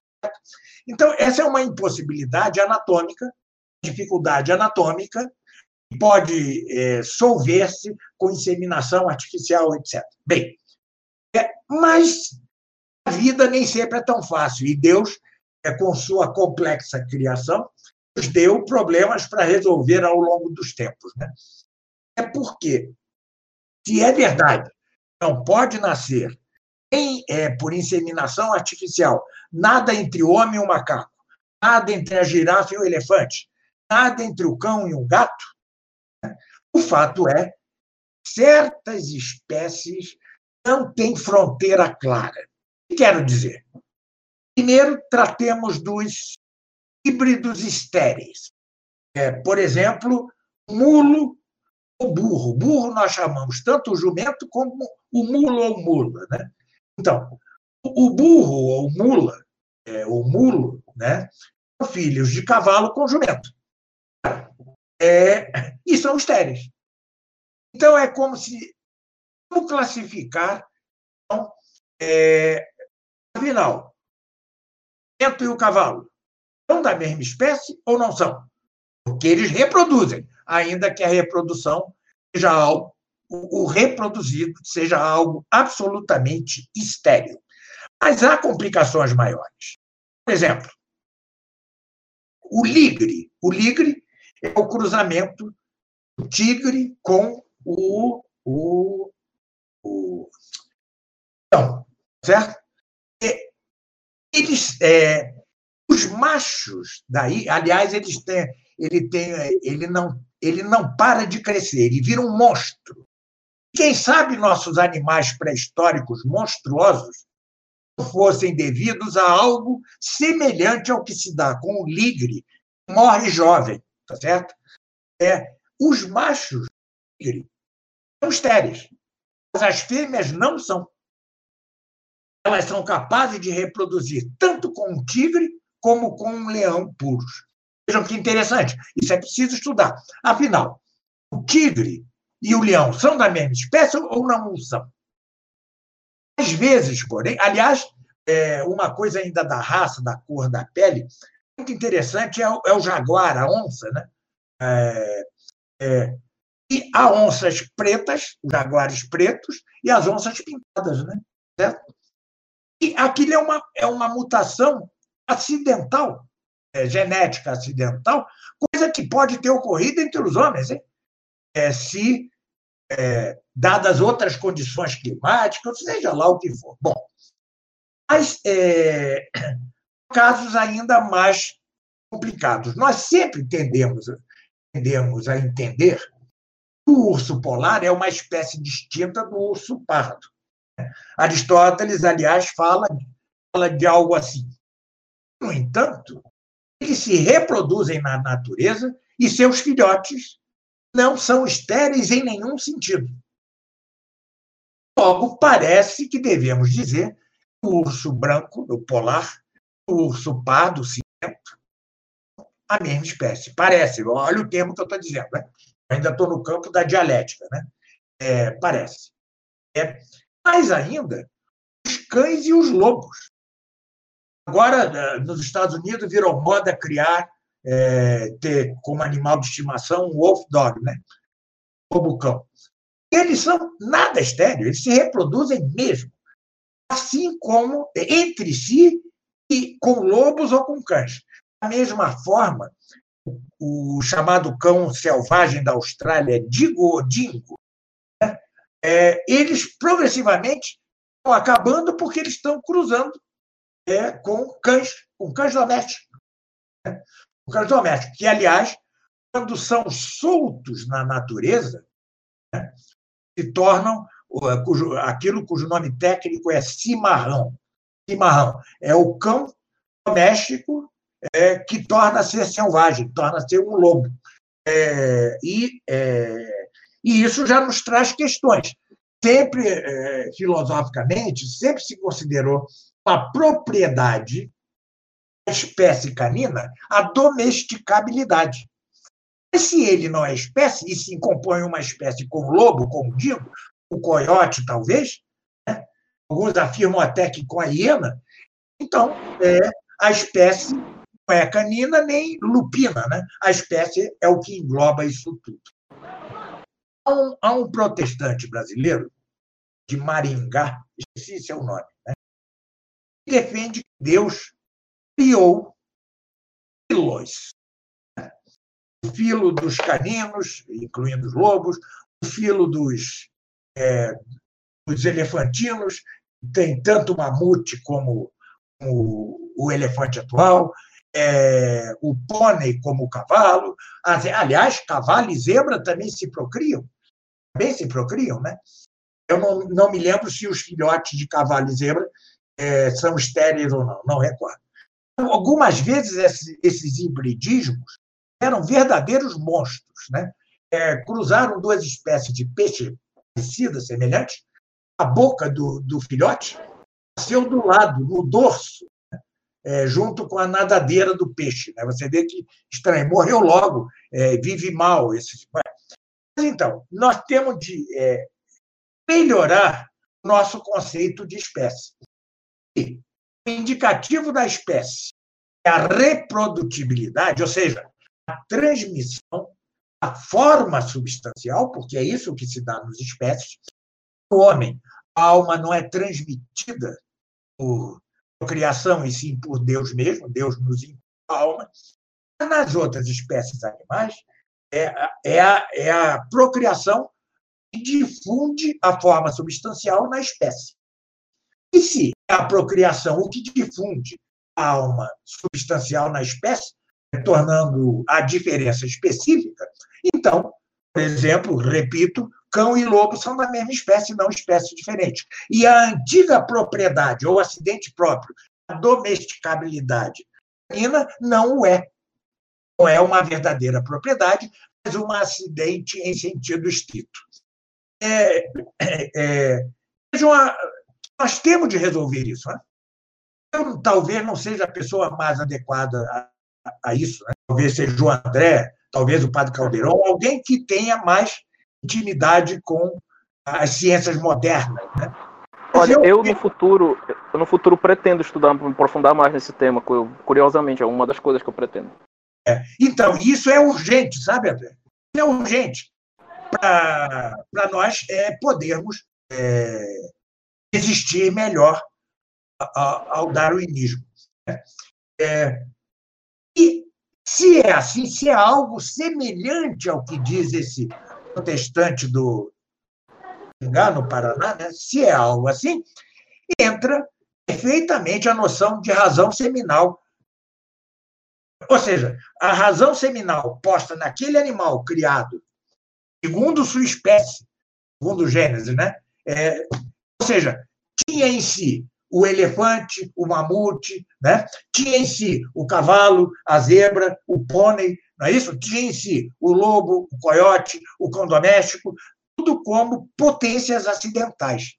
Então, essa é uma impossibilidade anatômica, dificuldade anatômica, pode é, solver-se com inseminação artificial, etc. Bem, é, mas a vida nem sempre é tão fácil, e Deus, é, com sua complexa criação, nos deu problemas para resolver ao longo dos tempos. Né? É porque, se é verdade, não pode nascer em, é, por inseminação artificial nada entre o homem e o macaco, nada entre a girafa e o elefante, nada entre o cão e o gato, né? o fato é certas espécies não têm fronteira clara. O que quero dizer? Primeiro, tratemos dos híbridos estéreis. É, por exemplo, mulo ou burro. Burro nós chamamos tanto o jumento como o mulo ou mula. Né? Então, o burro ou mula, é, o mulo, né, são filhos de cavalo com jumento. É, e são estéreis. Então, é como se. Como classificar. Então, é, afinal, o jumento e o cavalo são da mesma espécie ou não são? Porque eles reproduzem, ainda que a reprodução seja algo, o reproduzido seja algo absolutamente estéril. Mas há complicações maiores. Por exemplo, o ligre. O ligre é o cruzamento do tigre com o. o, o então, certo? E, eles, é, os machos daí, aliás, eles têm, ele tem, ele não, ele não para de crescer, ele vira um monstro. Quem sabe nossos animais pré-históricos monstruosos fossem devidos a algo semelhante ao que se dá com o ligre, morre jovem, tá certo? É, os machos ligre são estéreis, mas as fêmeas não são. Elas são capazes de reproduzir tanto com um tigre como com um leão puros. Vejam que interessante. Isso é preciso estudar. Afinal, o tigre e o leão são da mesma espécie ou não são? Às vezes, porém, aliás, é, uma coisa ainda da raça, da cor da pele, muito interessante é o, é o jaguar, a onça, né? É, é, e há onças pretas, os jaguares pretos, e as onças pintadas, né? Certo? E aquilo é uma, é uma mutação acidental. É, genética acidental, coisa que pode ter ocorrido entre os homens, hein? É, se é, dadas outras condições climáticas, seja lá o que for. Bom, mas é, casos ainda mais complicados. Nós sempre tendemos, tendemos a entender que o urso polar é uma espécie distinta do urso pardo. Aristóteles, aliás, fala, fala de algo assim. No entanto, eles se reproduzem na natureza e seus filhotes não são estéreis em nenhum sentido. Logo, parece que devemos dizer que o urso branco, o polar, o urso pardo, cinzento, a mesma espécie. Parece, olha o termo que eu estou dizendo. Né? Ainda estou no campo da dialética. Né? É, parece. É, mais ainda, os cães e os lobos. Agora, nos Estados Unidos, virou moda criar, é, ter como animal de estimação um wolf dog, né? lobo-cão. Eles são nada estéreo, eles se reproduzem mesmo, assim como entre si e com lobos ou com cães. Da mesma forma, o chamado cão selvagem da Austrália, Digo Dingo, né? é, eles progressivamente estão acabando porque eles estão cruzando é, com cães, com cães domésticos. Né? Com cães domésticos, que, aliás, quando são soltos na natureza, né, se tornam cujo, aquilo cujo nome técnico é cimarrão. Cimarrão é o cão doméstico é, que torna-se selvagem, torna-se um lobo. É, e, é, e isso já nos traz questões. Sempre, é, filosoficamente, sempre se considerou uma propriedade da espécie canina a domesticabilidade. Se ele não é espécie, e se compõe uma espécie como lobo, como digo, o coiote, talvez, né? alguns afirmam até que com a hiena, então é, a espécie não é canina nem lupina, né? a espécie é o que engloba isso tudo. Há um, há um protestante brasileiro, de Maringá, esqueci seu nome, né? Defende que Deus criou filos. O filo dos caninos, incluindo os lobos, o filo dos é, os elefantinos, tem tanto o mamute como o, o elefante atual, é, o pônei como o cavalo. Aliás, cavalo e zebra também se procriam. Também se procriam, né? Eu não, não me lembro se os filhotes de cavalo e zebra é, são estéreis ou não, não recordo. Algumas vezes esses, esses hibridismos eram verdadeiros monstros, né? É, cruzaram duas espécies de peixe parecida, semelhante, a boca do, do filhote nasceu do lado, no dorso, né? é, junto com a nadadeira do peixe. Né? Você vê que estranho, morreu logo, é, vive mal. Esse... Mas, então, nós temos de é, melhorar nosso conceito de espécie. Indicativo da espécie é a reprodutibilidade, ou seja, a transmissão a forma substancial, porque é isso que se dá nos espécies. O homem, a alma não é transmitida por criação e sim por Deus mesmo, Deus nos a alma. Nas outras espécies animais, é, é, a, é a procriação que difunde a forma substancial na espécie. E se a procriação o que difunde a alma substancial na espécie, tornando a diferença específica, então, por exemplo, repito, cão e lobo são da mesma espécie, não espécies diferentes. E a antiga propriedade, ou acidente próprio, a domesticabilidade canina, não o é. Não é uma verdadeira propriedade, mas um acidente em sentido estrito. É, é, é, nós temos de resolver isso. Né? Eu talvez não seja a pessoa mais adequada a, a isso. Né? Talvez seja o André, talvez o padre Caldeirão, alguém que tenha mais intimidade com as ciências modernas. Né? Olha, eu, eu, no futuro, eu no futuro pretendo estudar, me aprofundar mais nesse tema, curiosamente, é uma das coisas que eu pretendo. É. Então, isso é urgente, sabe, André? É urgente para nós é, podermos é, resistir melhor ao darwinismo. Né? É, E se é assim, se é algo semelhante ao que diz esse protestante do no Paraná, né? se é algo assim, entra perfeitamente a noção de razão seminal. Ou seja, a razão seminal posta naquele animal criado segundo sua espécie, segundo Gênesis, né? É, ou seja, tinha em si o elefante, o mamute, né? tinha em si o cavalo, a zebra, o pônei, não é isso? Tinha em si o lobo, o coiote, o cão doméstico, tudo como potências acidentais.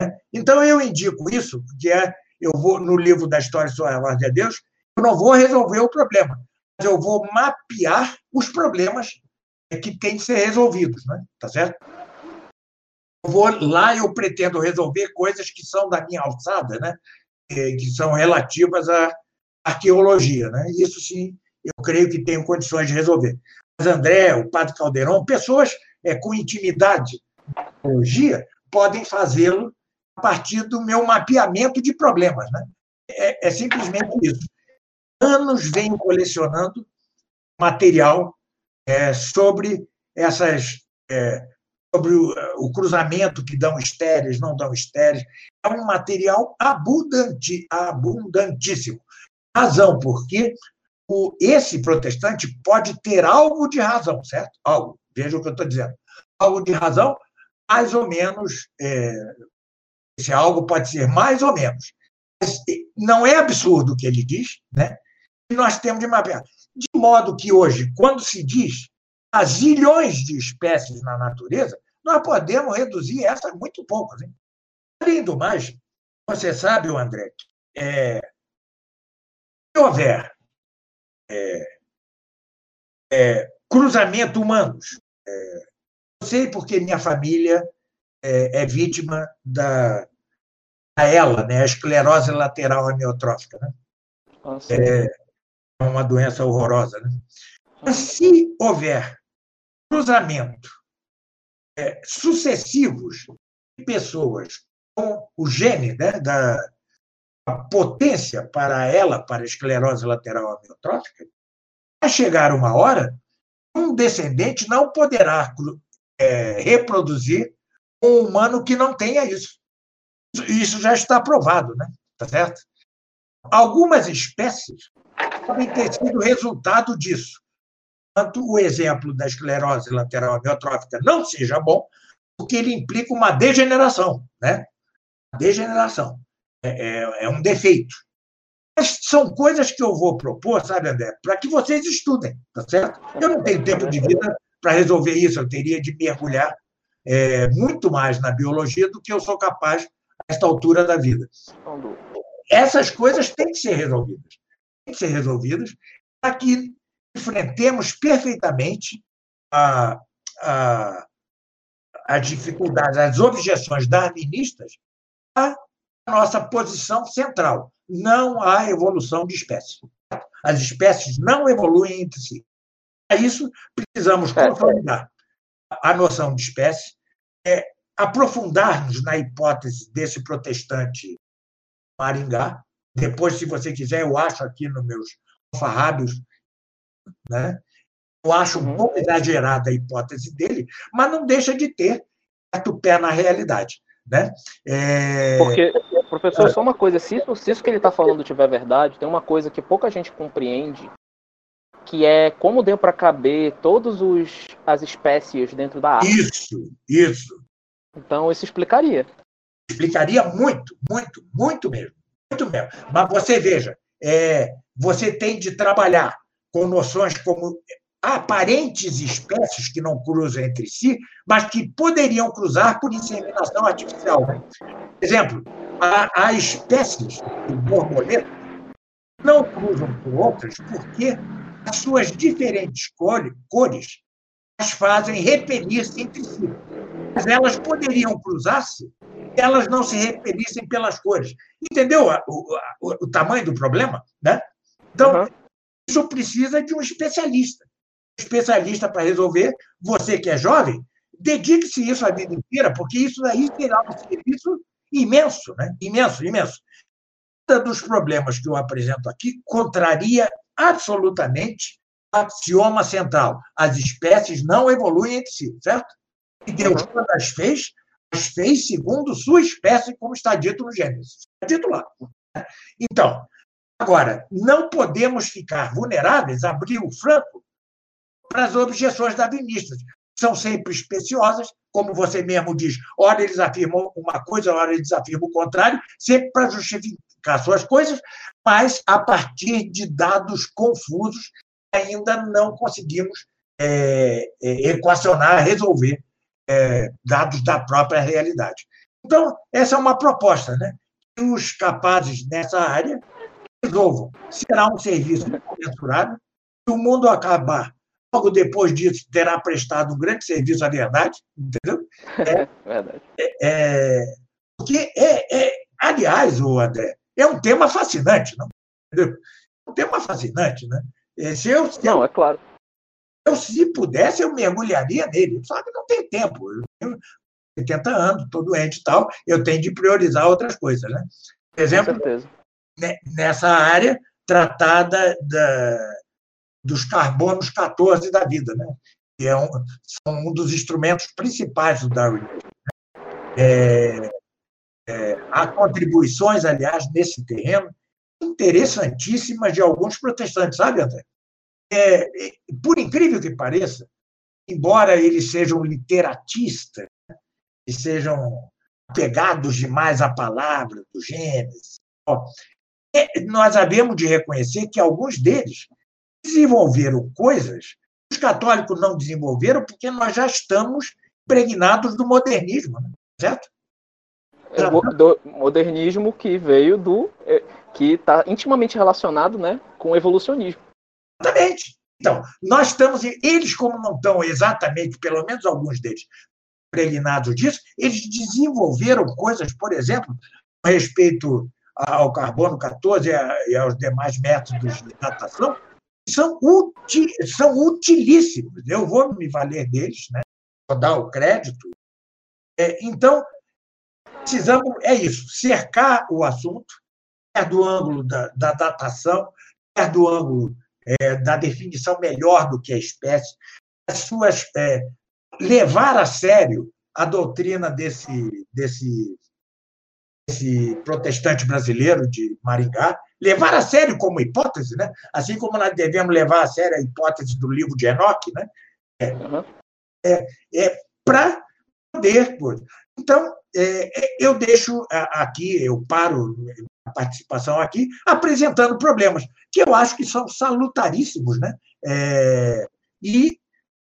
Né? Então, eu indico isso, porque é, eu vou, no livro da História sobre a de Deus, eu não vou resolver o problema, mas eu vou mapear os problemas que têm que ser resolvidos, né? tá certo? Vou lá, eu pretendo resolver coisas que são da minha alçada, né? que são relativas à arqueologia. Né? Isso sim, eu creio que tenho condições de resolver. Mas André, o Padre Caldeirão, pessoas é, com intimidade com arqueologia, podem fazê-lo a partir do meu mapeamento de problemas. Né? É, é simplesmente isso. Anos venho colecionando material é, sobre essas. É, sobre o, o, cruzamento que dão estéreis, não dão estéreis. É um material abundante, abundantíssimo. Razão porque o, esse protestante pode ter algo de razão, certo? Algo. Veja o que eu estou dizendo. Algo de razão, mais ou menos. É, esse algo pode ser mais ou menos. Não é absurdo o que ele diz, né? E nós temos de mapear. De modo que hoje, quando se diz há zilhões de espécies na natureza, nós podemos reduzir essa muito pouco. Hein? Além do mais, você sabe, André, é, se houver é, é, cruzamento humanos, é, eu sei porque minha família é, é vítima da, da ELA, né, a esclerose lateral amiotrófica. Né? é, é uma doença horrorosa. Né? Mas se houver cruzamento é, sucessivos de pessoas com o gene né, da potência para ela, para a esclerose lateral amiotrófica, vai chegar uma hora um descendente não poderá é, reproduzir um humano que não tenha isso. Isso já está provado, né? Tá certo? Algumas espécies podem ter sido resultado disso. Tanto o exemplo da esclerose lateral amiotrófica não seja bom, porque ele implica uma degeneração, né? Degeneração. É, é, é um defeito. Mas são coisas que eu vou propor, sabe, André, para que vocês estudem, tá certo? Eu não tenho tempo de vida para resolver isso, eu teria de mergulhar é, muito mais na biologia do que eu sou capaz a esta altura da vida. Essas coisas têm que ser resolvidas têm que ser resolvidas para que enfrentemos perfeitamente a, a, as dificuldades, as objeções darwinistas à nossa posição central. Não há evolução de espécies. As espécies não evoluem entre si. Para isso, precisamos consolidar a noção de espécie, é, aprofundar-nos na hipótese desse protestante Maringá, depois, se você quiser, eu acho aqui nos meus farrábios, né? Eu acho um uhum. pouco exagerada a hipótese dele, mas não deixa de ter certo pé na realidade. Né? É... Porque, professor, só uma coisa, se isso, se isso que ele está falando tiver verdade, tem uma coisa que pouca gente compreende, que é como deu para caber todas as espécies dentro da árvore. Isso, isso. Então, isso explicaria. Explicaria muito, muito, muito mesmo. Muito mesmo. Mas você veja, é, você tem de trabalhar com noções como aparentes espécies que não cruzam entre si, mas que poderiam cruzar por inseminação artificial. Exemplo, há, espécies de borboleta não cruzam com outras porque as suas diferentes cores as fazem repelir-se entre si. Mas elas poderiam cruzar-se elas não se repelissem pelas cores. Entendeu o, o, o tamanho do problema? Né? Então, uhum. Isso precisa de um especialista. Um especialista para resolver. Você que é jovem, dedique-se isso a vida inteira, porque isso daí será um serviço imenso, né? imenso, imenso. Um dos problemas que eu apresento aqui contraria absolutamente axioma central. As espécies não evoluem entre si, certo? E Deus, uhum. quando as fez, as fez segundo sua espécie, como está dito no Gênesis. Está dito lá. Então, agora, não podemos ficar vulneráveis, abrir o franco para as objeções darwinistas. São sempre especiosas, como você mesmo diz, ora eles afirmam uma coisa, ora eles afirmam o contrário, sempre para justificar suas coisas, mas a partir de dados confusos, ainda não conseguimos é, é, equacionar, resolver é, dados da própria realidade. Então, essa é uma proposta, né? Que os capazes nessa área resolvam. Será um serviço mensurável. Se o mundo acabar logo depois disso, terá prestado um grande serviço à verdade, entendeu? É, verdade. É, porque, é, é, aliás, o André, é um tema fascinante, não? Entendeu? É um tema fascinante, né? É, se eu, se não, eu, é claro. Eu, se pudesse, eu mergulharia nele. Só que não tem tempo. Eu tenho 70 anos, estou doente e tal, eu tenho de priorizar outras coisas, né? Por exemplo, nessa área tratada da, dos carbonos 14 da vida, né? que é um, são um dos instrumentos principais do Darwin. É, é, há contribuições, aliás, nesse terreno, interessantíssimas de alguns protestantes, sabe, André? É, por incrível que pareça, embora eles sejam literatistas e sejam pegados demais à palavra do Gênesis, nós havemos de reconhecer que alguns deles desenvolveram coisas que os católicos não desenvolveram porque nós já estamos impregnados do modernismo, né? certo? É, do modernismo que veio do é, que está intimamente relacionado, né, com o evolucionismo. Exatamente. Então, nós estamos, eles como não estão exatamente, pelo menos alguns deles, impregnados disso, eles desenvolveram coisas, por exemplo, a respeito ao carbono 14 e aos demais métodos de datação, são, são utilíssimos. Eu vou me valer deles, né? vou dar o crédito. É, então, precisamos, é isso, cercar o assunto, quer do ângulo da, da datação, quer do ângulo é, da definição melhor do que a espécie, as suas, é, levar a sério a doutrina desse, desse, desse protestante brasileiro de Maringá, levar a sério como hipótese, né? assim como nós devemos levar a sério a hipótese do livro de Enoch, né? é, uhum. é, é para poder. Então, é, é, eu deixo aqui, eu paro a participação aqui, apresentando problemas que eu acho que são salutaríssimos, né? É, e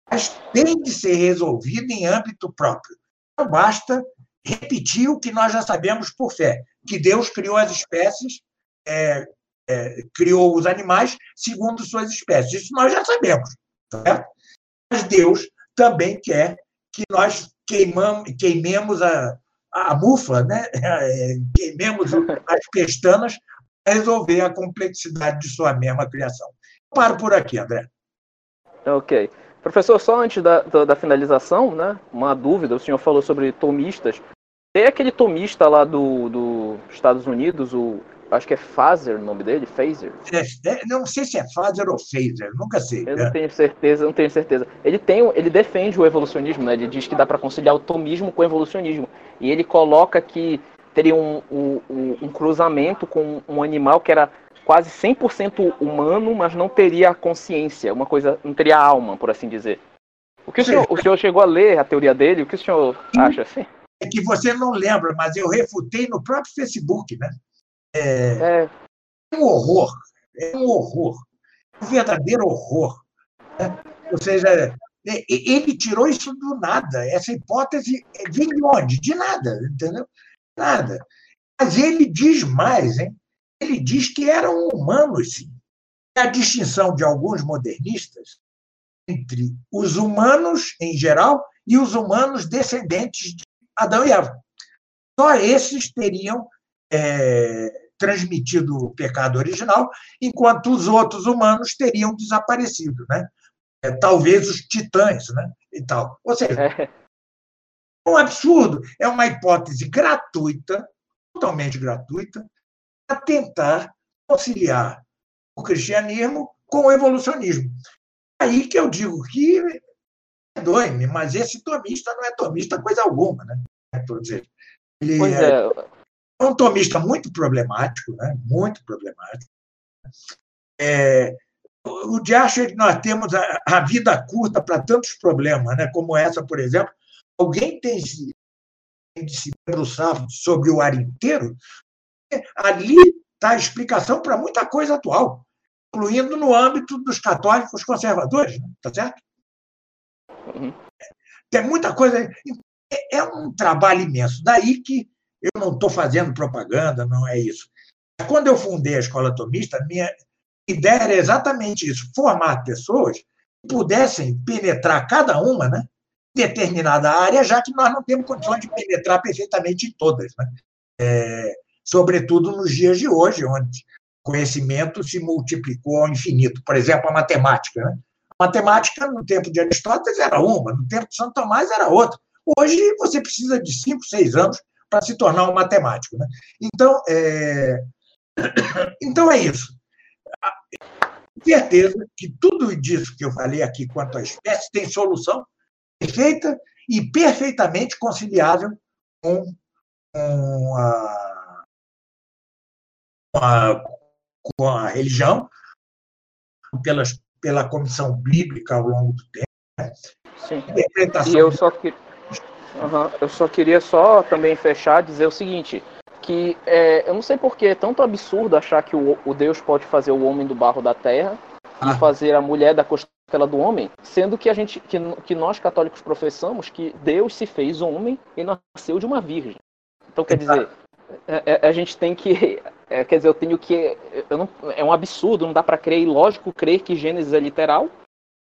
mas tem de ser resolvido em âmbito próprio. Não basta repetir o que nós já sabemos por fé, que Deus criou as espécies é, é, criou os animais segundo suas espécies. Isso nós já sabemos. Certo? Mas Deus também quer que nós queimamos, queimemos a, a mufa, né? É, queimemos as pestanas para resolver a complexidade de sua mesma criação. Paro por aqui, André. Ok. Professor, só antes da, da, da, finalização, né, uma dúvida, o senhor falou sobre tomistas. Tem aquele tomista lá dos do Estados Unidos, o acho que é Phaser o nome dele, Phaser. É, é, não sei se é Phaser ou Phaser, nunca sei. Eu é. não tenho certeza, não tenho certeza. Ele tem, ele defende o evolucionismo, né? Ele diz que dá para conciliar o tomismo com o evolucionismo. E ele coloca que teria um, um, um cruzamento com um animal que era quase 100% humano, mas não teria consciência, uma coisa, não teria alma, por assim dizer. O que o senhor, o senhor chegou a ler a teoria dele? O que o senhor acha assim? É que você não lembra, mas eu refutei no próprio Facebook, né? É, é um horror, é um horror, um verdadeiro horror. Né? Ou seja, ele tirou isso do nada. Essa hipótese vem de onde? De nada, entendeu? Nada. Mas ele diz mais, hein? Ele diz que eram humanos, sim. A distinção de alguns modernistas entre os humanos em geral e os humanos descendentes de Adão e Eva. Só esses teriam é, transmitido o pecado original, enquanto os outros humanos teriam desaparecido, né? É, talvez os titãs, né? E tal. Ou seja, é um absurdo, é uma hipótese gratuita, totalmente gratuita, para tentar conciliar o cristianismo com o evolucionismo. Aí que eu digo que perdoe-me, mas esse tomista não é tomista coisa alguma, né? Ele pois é, é um tomista muito problemático, né? muito problemático. É, o de acha que nós temos a, a vida curta para tantos problemas, né? como essa, por exemplo. Alguém tem, tem de se debruçar sobre o ar inteiro? Ali está a explicação para muita coisa atual, incluindo no âmbito dos católicos conservadores, né? tá certo? Uhum. Tem muita coisa. É, é um trabalho imenso. Daí que eu não estou fazendo propaganda, não é isso. Quando eu fundei a escola tomista, minha ideia era exatamente isso: formar pessoas que pudessem penetrar cada uma, né? determinada área, já que nós não temos condições de penetrar perfeitamente em todas. Né? É, sobretudo nos dias de hoje, onde conhecimento se multiplicou ao infinito. Por exemplo, a matemática. Né? Matemática, no tempo de Aristóteles, era uma, no tempo de Santo Tomás, era outra. Hoje, você precisa de cinco, seis anos para se tornar um matemático. Né? Então, é... então, é isso. Certeza que tudo disso que eu falei aqui quanto à espécie tem solução perfeita e perfeitamente conciliável com, com, a, com, a, com a religião, pelas, pela comissão bíblica ao longo do tempo. Né? Sim. E eu só, que, uhum, eu só queria só também fechar dizer o seguinte, que é, eu não sei porque é tanto absurdo achar que o, o Deus pode fazer o homem do barro da terra ah. e fazer a mulher da costela do homem, sendo que a gente que, que nós católicos professamos que Deus se fez homem e nasceu de uma virgem. Então quer dizer, a, é, é, a gente tem que é, quer dizer, eu tenho que eu não, é um absurdo, não dá para crer, e lógico crer que Gênesis é literal,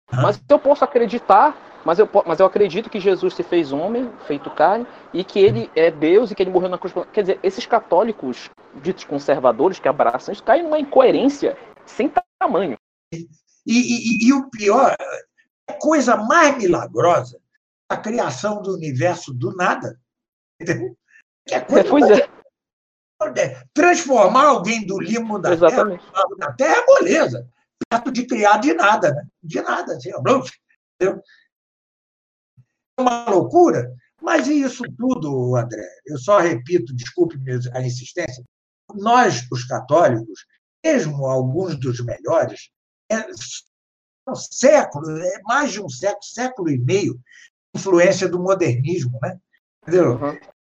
ah. mas eu posso acreditar mas eu, mas eu acredito que Jesus se fez homem, feito carne, e que ele é Deus e que ele morreu na cruz. Quer dizer, esses católicos ditos conservadores que abraçam isso caem numa incoerência sem tamanho. E, e, e, o pior, a coisa mais milagrosa, a criação do universo do nada. Entendeu? Que é coisa pois é. Transformar alguém do limo da Exatamente. terra, da terra é moleza, perto de criar de nada, né? De nada, assim, entendeu? É uma loucura, mas e isso tudo, André? Eu só repito, desculpe a insistência, nós, os católicos, mesmo alguns dos melhores, é, um século, é mais de um século, século e meio, influência do modernismo, né? Entendeu? Uhum.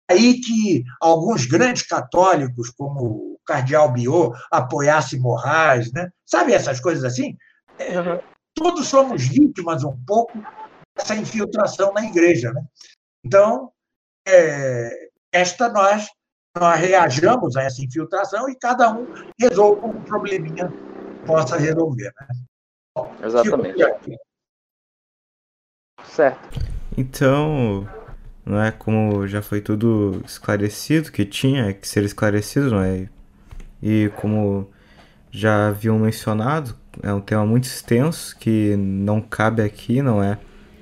Aí que alguns grandes católicos, como o cardeal Biot, apoiasse Moraes, né? Sabe essas coisas assim? Uhum. Todos somos vítimas um pouco dessa infiltração na igreja, né? Então, é, esta nós nós reajamos a essa infiltração e cada um resolve um probleminha possa resolver. Né? Bom, Exatamente. Certo. Então, não é como já foi tudo esclarecido que tinha que ser esclarecido, não é? E como já haviam mencionado, é um tema muito extenso que não cabe aqui, não é?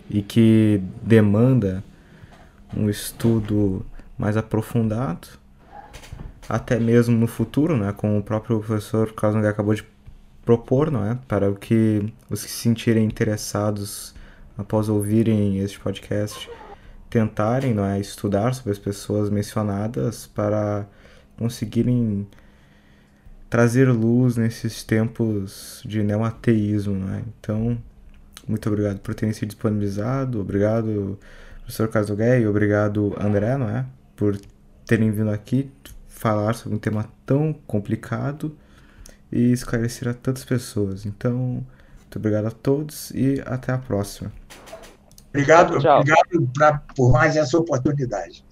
E que demanda um estudo mais aprofundado, até mesmo no futuro, né? Como o próprio professor Carlos acabou de propor, não é? Para o que os que se sentirem interessados após ouvirem este podcast tentarem, não é, estudar sobre as pessoas mencionadas para conseguirem trazer luz nesses tempos de neoateísmo, não é? Então, muito obrigado por terem se disponibilizado, obrigado professor Casoguei, obrigado André, não é? Por terem vindo aqui falar sobre um tema tão complicado e esclarecer a tantas pessoas. Então, muito obrigado a todos e até a próxima. Obrigado, obrigado pra, por mais essa oportunidade.